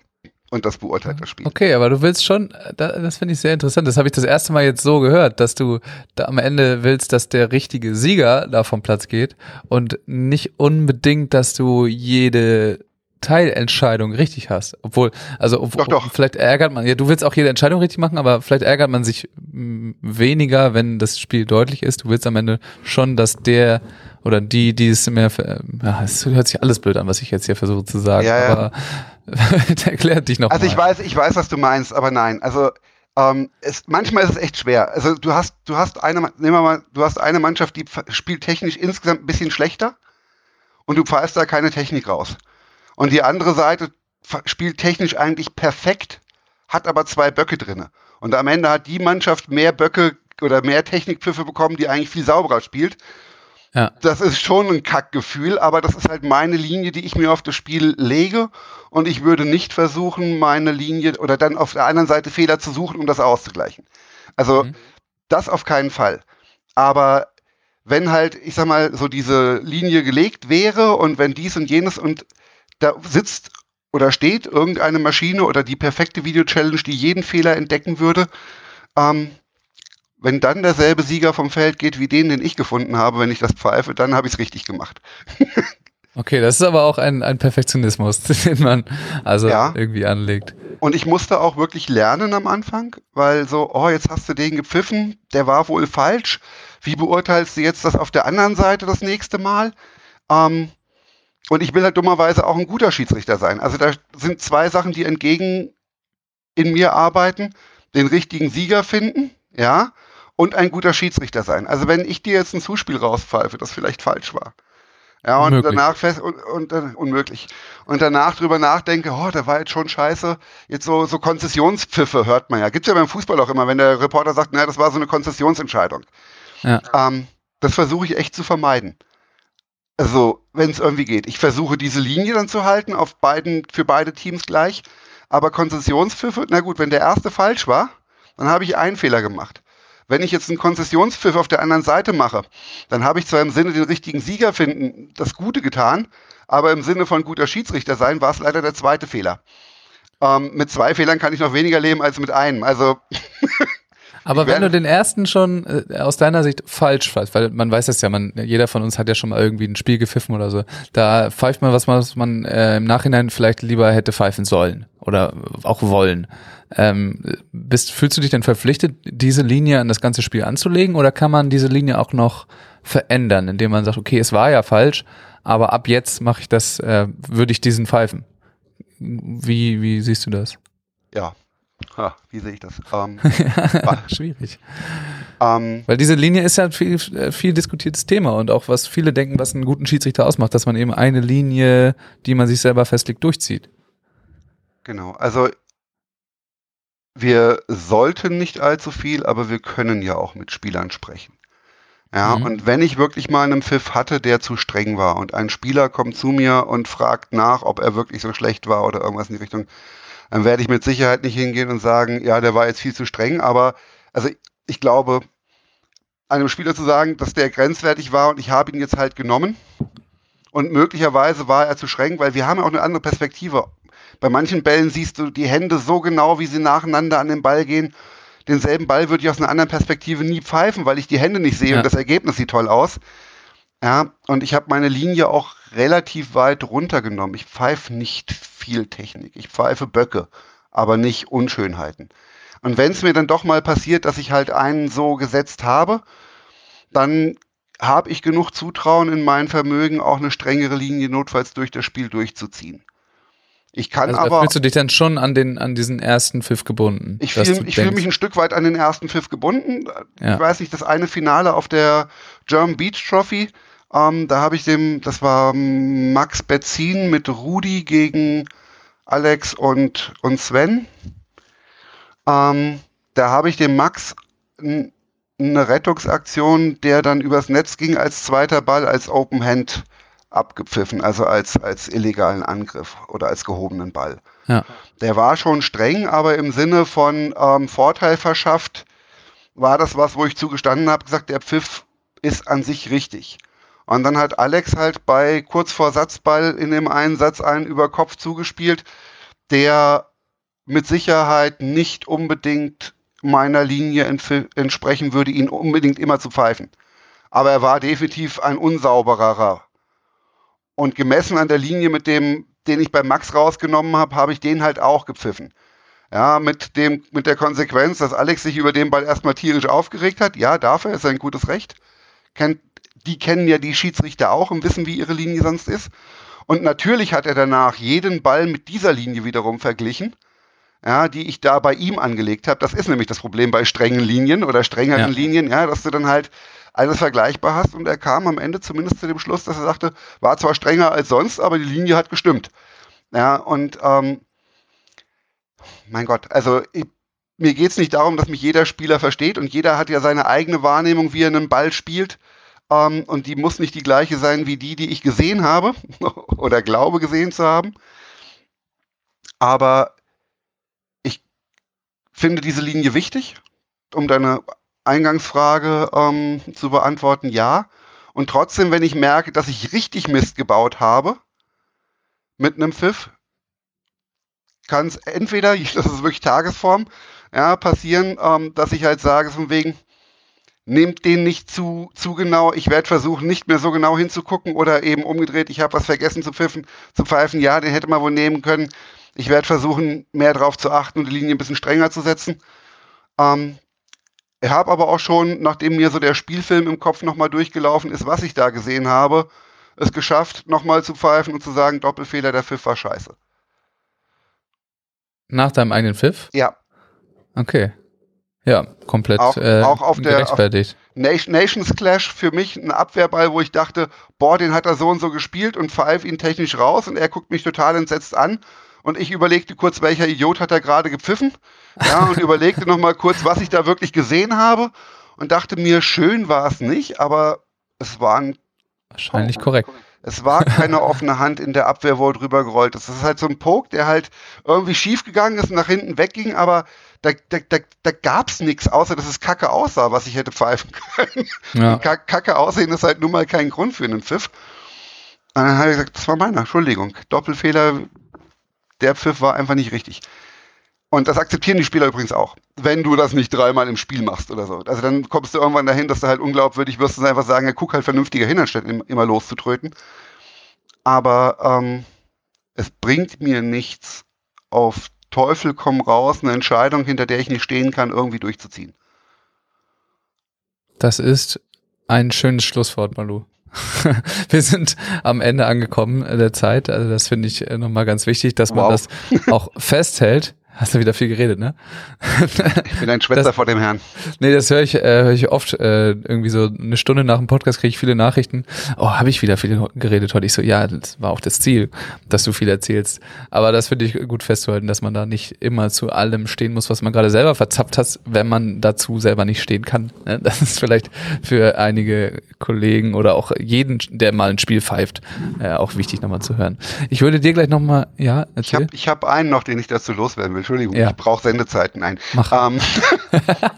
Und das beurteilt das Spiel. Okay, aber du willst schon, das finde ich sehr interessant. Das habe ich das erste Mal jetzt so gehört, dass du da am Ende willst, dass der richtige Sieger da vom Platz geht und nicht unbedingt, dass du jede Teilentscheidung richtig hast. Obwohl, also ob, doch, doch. vielleicht ärgert man, ja, du willst auch jede Entscheidung richtig machen, aber vielleicht ärgert man sich weniger, wenn das Spiel deutlich ist. Du willst am Ende schon, dass der oder die, die es mehr, ja, es hört sich alles blöd an, was ich jetzt hier versuche zu sagen, ja, ja. aber erklärt dich noch Also mal. ich weiß, ich weiß, was du meinst, aber nein, also ähm, es, manchmal ist es echt schwer. Also du hast, du hast eine, nehmen wir mal, du hast eine Mannschaft, die spielt technisch insgesamt ein bisschen schlechter und du pfeifst da keine Technik raus. Und die andere Seite spielt technisch eigentlich perfekt, hat aber zwei Böcke drinne. Und am Ende hat die Mannschaft mehr Böcke oder mehr Technikpfiffe bekommen, die eigentlich viel sauberer spielt. Ja. Das ist schon ein Kackgefühl, aber das ist halt meine Linie, die ich mir auf das Spiel lege. Und ich würde nicht versuchen, meine Linie oder dann auf der anderen Seite Fehler zu suchen, um das auszugleichen. Also mhm. Das auf keinen Fall. Aber wenn halt, ich sag mal, so diese Linie gelegt wäre und wenn dies und jenes und da sitzt oder steht irgendeine Maschine oder die perfekte Video-Challenge, die jeden Fehler entdecken würde, ähm, wenn dann derselbe Sieger vom Feld geht wie den, den ich gefunden habe, wenn ich das pfeife, dann habe ich es richtig gemacht. okay, das ist aber auch ein, ein Perfektionismus, den man also ja. irgendwie anlegt. Und ich musste auch wirklich lernen am Anfang, weil so, oh, jetzt hast du den gepfiffen, der war wohl falsch. Wie beurteilst du jetzt das auf der anderen Seite das nächste Mal? Ähm, und ich will halt dummerweise auch ein guter Schiedsrichter sein. Also da sind zwei Sachen, die entgegen in mir arbeiten. Den richtigen Sieger finden, ja, und ein guter Schiedsrichter sein. Also wenn ich dir jetzt ein Zuspiel rauspfeife, das vielleicht falsch war, ja, und unmöglich. danach fest und, und, und, unmöglich. Und danach drüber nachdenke, oh, der war jetzt schon scheiße. Jetzt so, so Konzessionspfiffe hört man ja. Gibt's ja beim Fußball auch immer, wenn der Reporter sagt, naja, das war so eine Konzessionsentscheidung. Ja. Ähm, das versuche ich echt zu vermeiden. Also, wenn es irgendwie geht. Ich versuche diese Linie dann zu halten, auf beiden, für beide Teams gleich. Aber Konzessionspfiffe, na gut, wenn der erste falsch war, dann habe ich einen Fehler gemacht. Wenn ich jetzt einen Konzessionspfiff auf der anderen Seite mache, dann habe ich zwar im Sinne den richtigen Sieger finden, das Gute getan, aber im Sinne von guter Schiedsrichter sein, war es leider der zweite Fehler. Ähm, mit zwei Fehlern kann ich noch weniger leben als mit einem. Also Aber wenn du den ersten schon äh, aus deiner Sicht falsch pfeifst, weil man weiß es ja, man, jeder von uns hat ja schon mal irgendwie ein Spiel gepfiffen oder so, da pfeift man, was man, was man äh, im Nachhinein vielleicht lieber hätte pfeifen sollen oder auch wollen. Ähm, bist, fühlst du dich denn verpflichtet, diese Linie an das ganze Spiel anzulegen oder kann man diese Linie auch noch verändern, indem man sagt, okay, es war ja falsch, aber ab jetzt mache ich das, äh, würde ich diesen pfeifen? Wie, wie siehst du das? Ja, Ha, wie sehe ich das? Ähm, Schwierig. Ähm, Weil diese Linie ist ja ein viel, viel diskutiertes Thema und auch was viele denken, was einen guten Schiedsrichter ausmacht, dass man eben eine Linie, die man sich selber festlegt, durchzieht. Genau, also wir sollten nicht allzu viel, aber wir können ja auch mit Spielern sprechen. Ja, mhm. und wenn ich wirklich mal einen Pfiff hatte, der zu streng war und ein Spieler kommt zu mir und fragt nach, ob er wirklich so schlecht war oder irgendwas in die Richtung, dann werde ich mit Sicherheit nicht hingehen und sagen, ja, der war jetzt viel zu streng, aber also ich glaube, einem Spieler zu sagen, dass der grenzwertig war und ich habe ihn jetzt halt genommen und möglicherweise war er zu streng, weil wir haben ja auch eine andere Perspektive. Bei manchen Bällen siehst du die Hände so genau, wie sie nacheinander an den Ball gehen. Denselben Ball würde ich aus einer anderen Perspektive nie pfeifen, weil ich die Hände nicht sehe ja. und das Ergebnis sieht toll aus. Ja, und ich habe meine Linie auch relativ weit runtergenommen. Ich pfeife nicht viel Technik. Ich pfeife Böcke, aber nicht Unschönheiten. Und wenn es mir dann doch mal passiert, dass ich halt einen so gesetzt habe, dann habe ich genug Zutrauen in mein Vermögen, auch eine strengere Linie notfalls durch das Spiel durchzuziehen. Ich kann also aber. Fühlst du dich dann schon an den an diesen ersten Pfiff gebunden? Ich fühle fühl mich ein Stück weit an den ersten Pfiff gebunden. Ja. Ich weiß nicht, das eine Finale auf der German Beach Trophy, ähm, da habe ich dem, das war Max Betzin mit Rudi gegen Alex und, und Sven. Ähm, da habe ich dem Max eine Rettungsaktion, der dann übers Netz ging, als zweiter Ball, als Open Hand abgepfiffen, also als, als illegalen Angriff oder als gehobenen Ball. Ja. Der war schon streng, aber im Sinne von ähm, Vorteil verschafft, war das was, wo ich zugestanden habe, gesagt, der Pfiff ist an sich richtig. Und dann hat Alex halt bei kurz vor Satzball in dem einen Satz einen über Kopf zugespielt, der mit Sicherheit nicht unbedingt meiner Linie entsprechen würde, ihn unbedingt immer zu pfeifen. Aber er war definitiv ein unsaubererer. Und gemessen an der Linie, mit dem, den ich bei Max rausgenommen habe, habe ich den halt auch gepfiffen. Ja, mit dem, mit der Konsequenz, dass Alex sich über den Ball erstmal tierisch aufgeregt hat. Ja, dafür ist ein gutes Recht. Kennt die kennen ja die Schiedsrichter auch und wissen, wie ihre Linie sonst ist. Und natürlich hat er danach jeden Ball mit dieser Linie wiederum verglichen, ja, die ich da bei ihm angelegt habe. Das ist nämlich das Problem bei strengen Linien oder strengeren ja. Linien, ja, dass du dann halt alles vergleichbar hast. Und er kam am Ende zumindest zu dem Schluss, dass er sagte, war zwar strenger als sonst, aber die Linie hat gestimmt. Ja, und ähm, mein Gott, also ich, mir geht es nicht darum, dass mich jeder Spieler versteht und jeder hat ja seine eigene Wahrnehmung, wie er einen Ball spielt. Ähm, und die muss nicht die gleiche sein wie die, die ich gesehen habe oder glaube gesehen zu haben. Aber ich finde diese Linie wichtig, um deine Eingangsfrage ähm, zu beantworten, ja. Und trotzdem, wenn ich merke, dass ich richtig Mist gebaut habe mit einem Pfiff, kann es entweder, das ist wirklich Tagesform, ja, passieren, ähm, dass ich halt sage, von wegen, nehmt den nicht zu, zu genau, ich werde versuchen, nicht mehr so genau hinzugucken oder eben umgedreht, ich habe was vergessen zu pfiffen, zu pfeifen, ja, den hätte man wohl nehmen können. Ich werde versuchen, mehr darauf zu achten und die Linie ein bisschen strenger zu setzen. Ähm, ich habe aber auch schon, nachdem mir so der Spielfilm im Kopf nochmal durchgelaufen ist, was ich da gesehen habe, es geschafft, nochmal zu pfeifen und zu sagen, Doppelfehler, der Pfiff war scheiße. Nach deinem eigenen Pfiff? Ja. Okay. Ja, komplett Auch- äh, auch auf der-. Nation- Nations Clash für mich ein Abwehrball, wo ich dachte, boah, den hat er so und so gespielt und pfeif ihn technisch raus und er guckt mich total entsetzt an und ich überlegte kurz, welcher Idiot hat er gerade gepfiffen, ja, und überlegte nochmal kurz, was ich da wirklich gesehen habe und dachte mir, schön war es nicht, aber es war ein Wahrscheinlich korrekt. es war keine offene Hand in der Abwehr, wo er drüber gerollt ist. Das ist halt so ein Poke, der halt irgendwie schief gegangen ist und nach hinten wegging, aber da, da, da, da gab es nichts, außer dass es kacke aussah, was ich hätte pfeifen können. Ja. Kack- Kacke aussehen ist halt nun mal kein Grund für einen Pfiff. Und dann habe ich gesagt, das war meiner, Entschuldigung. Doppelfehler, der Pfiff war einfach nicht richtig. Und das akzeptieren die Spieler übrigens auch. Wenn du das nicht dreimal im Spiel machst oder so. Also dann kommst du irgendwann dahin, dass du halt unglaubwürdig wirst und einfach sagen, ja, guck halt vernünftiger hin, anstatt im- immer loszutröten. Aber ähm, es bringt mir nichts, auf Teufel komm raus, eine Entscheidung, hinter der ich nicht stehen kann, irgendwie durchzuziehen. Das ist ein schönes Schlusswort, Malu. Wir sind am Ende angekommen der Zeit. Also das finde ich äh, nochmal ganz wichtig, dass man Wow. das auch festhält. Hast du wieder viel geredet, ne? Ich bin ein Schwätzer Das- vor dem Herrn. Nee, das höre ich, äh, höre ich oft. Äh, irgendwie so eine Stunde nach dem Podcast kriege ich viele Nachrichten. Oh, habe ich wieder viel geredet heute? Ich so, ja, das war auch das Ziel, dass du viel erzählst. Aber das finde ich gut festzuhalten, dass man da nicht immer zu allem stehen muss, was man gerade selber verzapft hat, wenn man dazu selber nicht stehen kann. ne? Das ist vielleicht für einige Kollegen oder auch jeden, der mal ein Spiel pfeift, äh, auch wichtig nochmal zu hören. Ich würde dir gleich nochmal, ja, Ich erzähl. habe ich hab einen noch, den ich dazu loswerden will. Entschuldigung, Ja. ich brauche Sendezeiten. Nein. Mach. Ähm,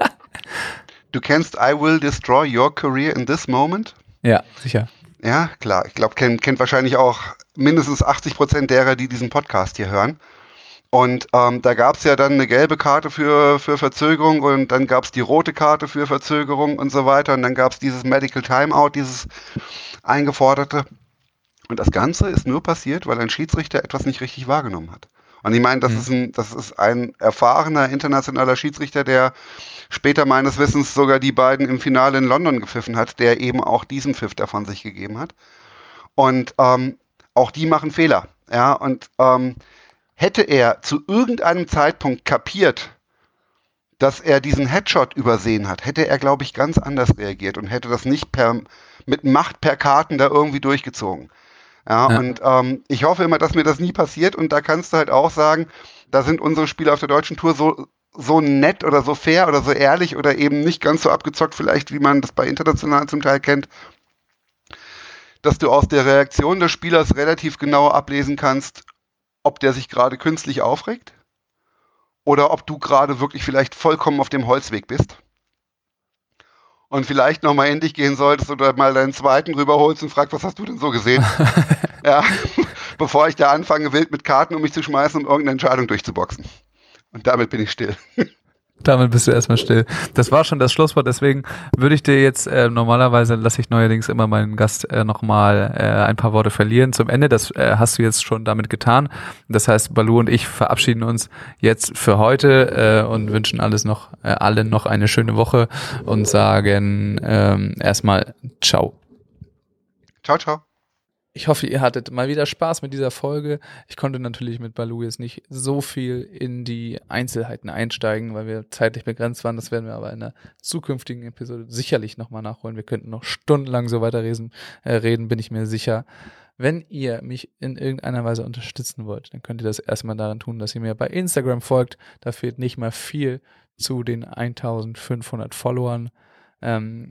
du kennst I Will Destroy Your Career in This Moment? Ja, sicher. Ja, klar. Ich glaube, kennt, kennt wahrscheinlich auch mindestens 80 Prozent derer, die diesen Podcast hier hören. Und ähm, da gab es ja dann eine gelbe Karte für, für Verzögerung und dann gab es die rote Karte für Verzögerung und so weiter. Und dann gab es dieses Medical Timeout, dieses eingeforderte. Und das Ganze ist nur passiert, weil ein Schiedsrichter etwas nicht richtig wahrgenommen hat. Und ich meine, das, Mhm. ist ein, das ist ein erfahrener internationaler Schiedsrichter, der später meines Wissens sogar die beiden im Finale in London gepfiffen hat, der eben auch diesen Pfiff davon sich gegeben hat. Und ähm, auch die machen Fehler. Ja, und ähm, hätte er zu irgendeinem Zeitpunkt kapiert, dass er diesen Headshot übersehen hat, hätte er, glaube ich, ganz anders reagiert und hätte das nicht per, mit Macht per Karten da irgendwie durchgezogen. Ja, Ja. und ähm, ich hoffe immer, dass mir das nie passiert und da kannst du halt auch sagen, da sind unsere Spieler auf der deutschen Tour so, so nett oder so fair oder so ehrlich oder eben nicht ganz so abgezockt vielleicht, wie man das bei international zum Teil kennt, dass du aus der Reaktion des Spielers relativ genau ablesen kannst, ob der sich gerade künstlich aufregt oder ob du gerade wirklich vielleicht vollkommen auf dem Holzweg bist. Und vielleicht nochmal in dich gehen solltest oder mal deinen zweiten rüberholst und fragst, was hast du denn so gesehen? ja, bevor ich da anfange, wild mit Karten um mich zu schmeißen, um irgendeine Entscheidung durchzuboxen. Und damit bin ich still. Damit bist du erstmal still. Das war schon das Schlusswort, deswegen würde ich dir jetzt, äh, normalerweise lasse ich neuerdings immer meinen Gast äh, nochmal äh, ein paar Worte verlieren zum Ende. Das äh, hast du jetzt schon damit getan. Das heißt, Balu und ich verabschieden uns jetzt für heute äh, und wünschen alles noch, äh, allen noch eine schöne Woche und sagen ähm, erstmal Ciao. Ciao, ciao. Ich hoffe, ihr hattet mal wieder Spaß mit dieser Folge. Ich konnte natürlich mit Balu jetzt nicht so viel in die Einzelheiten einsteigen, weil wir zeitlich begrenzt waren. Das werden wir aber in einer zukünftigen Episode sicherlich nochmal nachholen. Wir könnten noch stundenlang so weiterreden, äh, reden, bin ich mir sicher. Wenn ihr mich in irgendeiner Weise unterstützen wollt, dann könnt ihr das erstmal daran tun, dass ihr mir bei Instagram folgt. Da fehlt nicht mal viel zu den 1500 Followern. Ähm,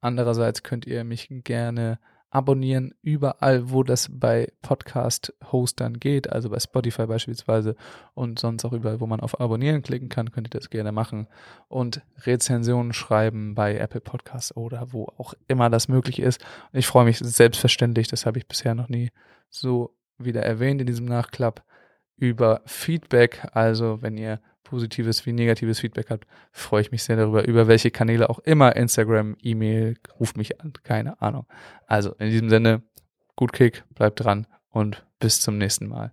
andererseits könnt ihr mich gerne abonnieren, überall, wo das bei Podcast-Hostern geht, also bei Spotify beispielsweise und sonst auch überall, wo man auf Abonnieren klicken kann, könnt ihr das gerne machen und Rezensionen schreiben bei Apple Podcasts oder wo auch immer das möglich ist. Ich freue mich selbstverständlich, das habe ich bisher noch nie so wieder erwähnt in diesem Nachklapp, über Feedback. Also wenn ihr positives wie negatives Feedback habt, freue ich mich sehr darüber, über welche Kanäle auch immer, Instagram, E-Mail, ruft mich an, keine Ahnung. Also in diesem Sinne, gut Kick, bleibt dran und bis zum nächsten Mal.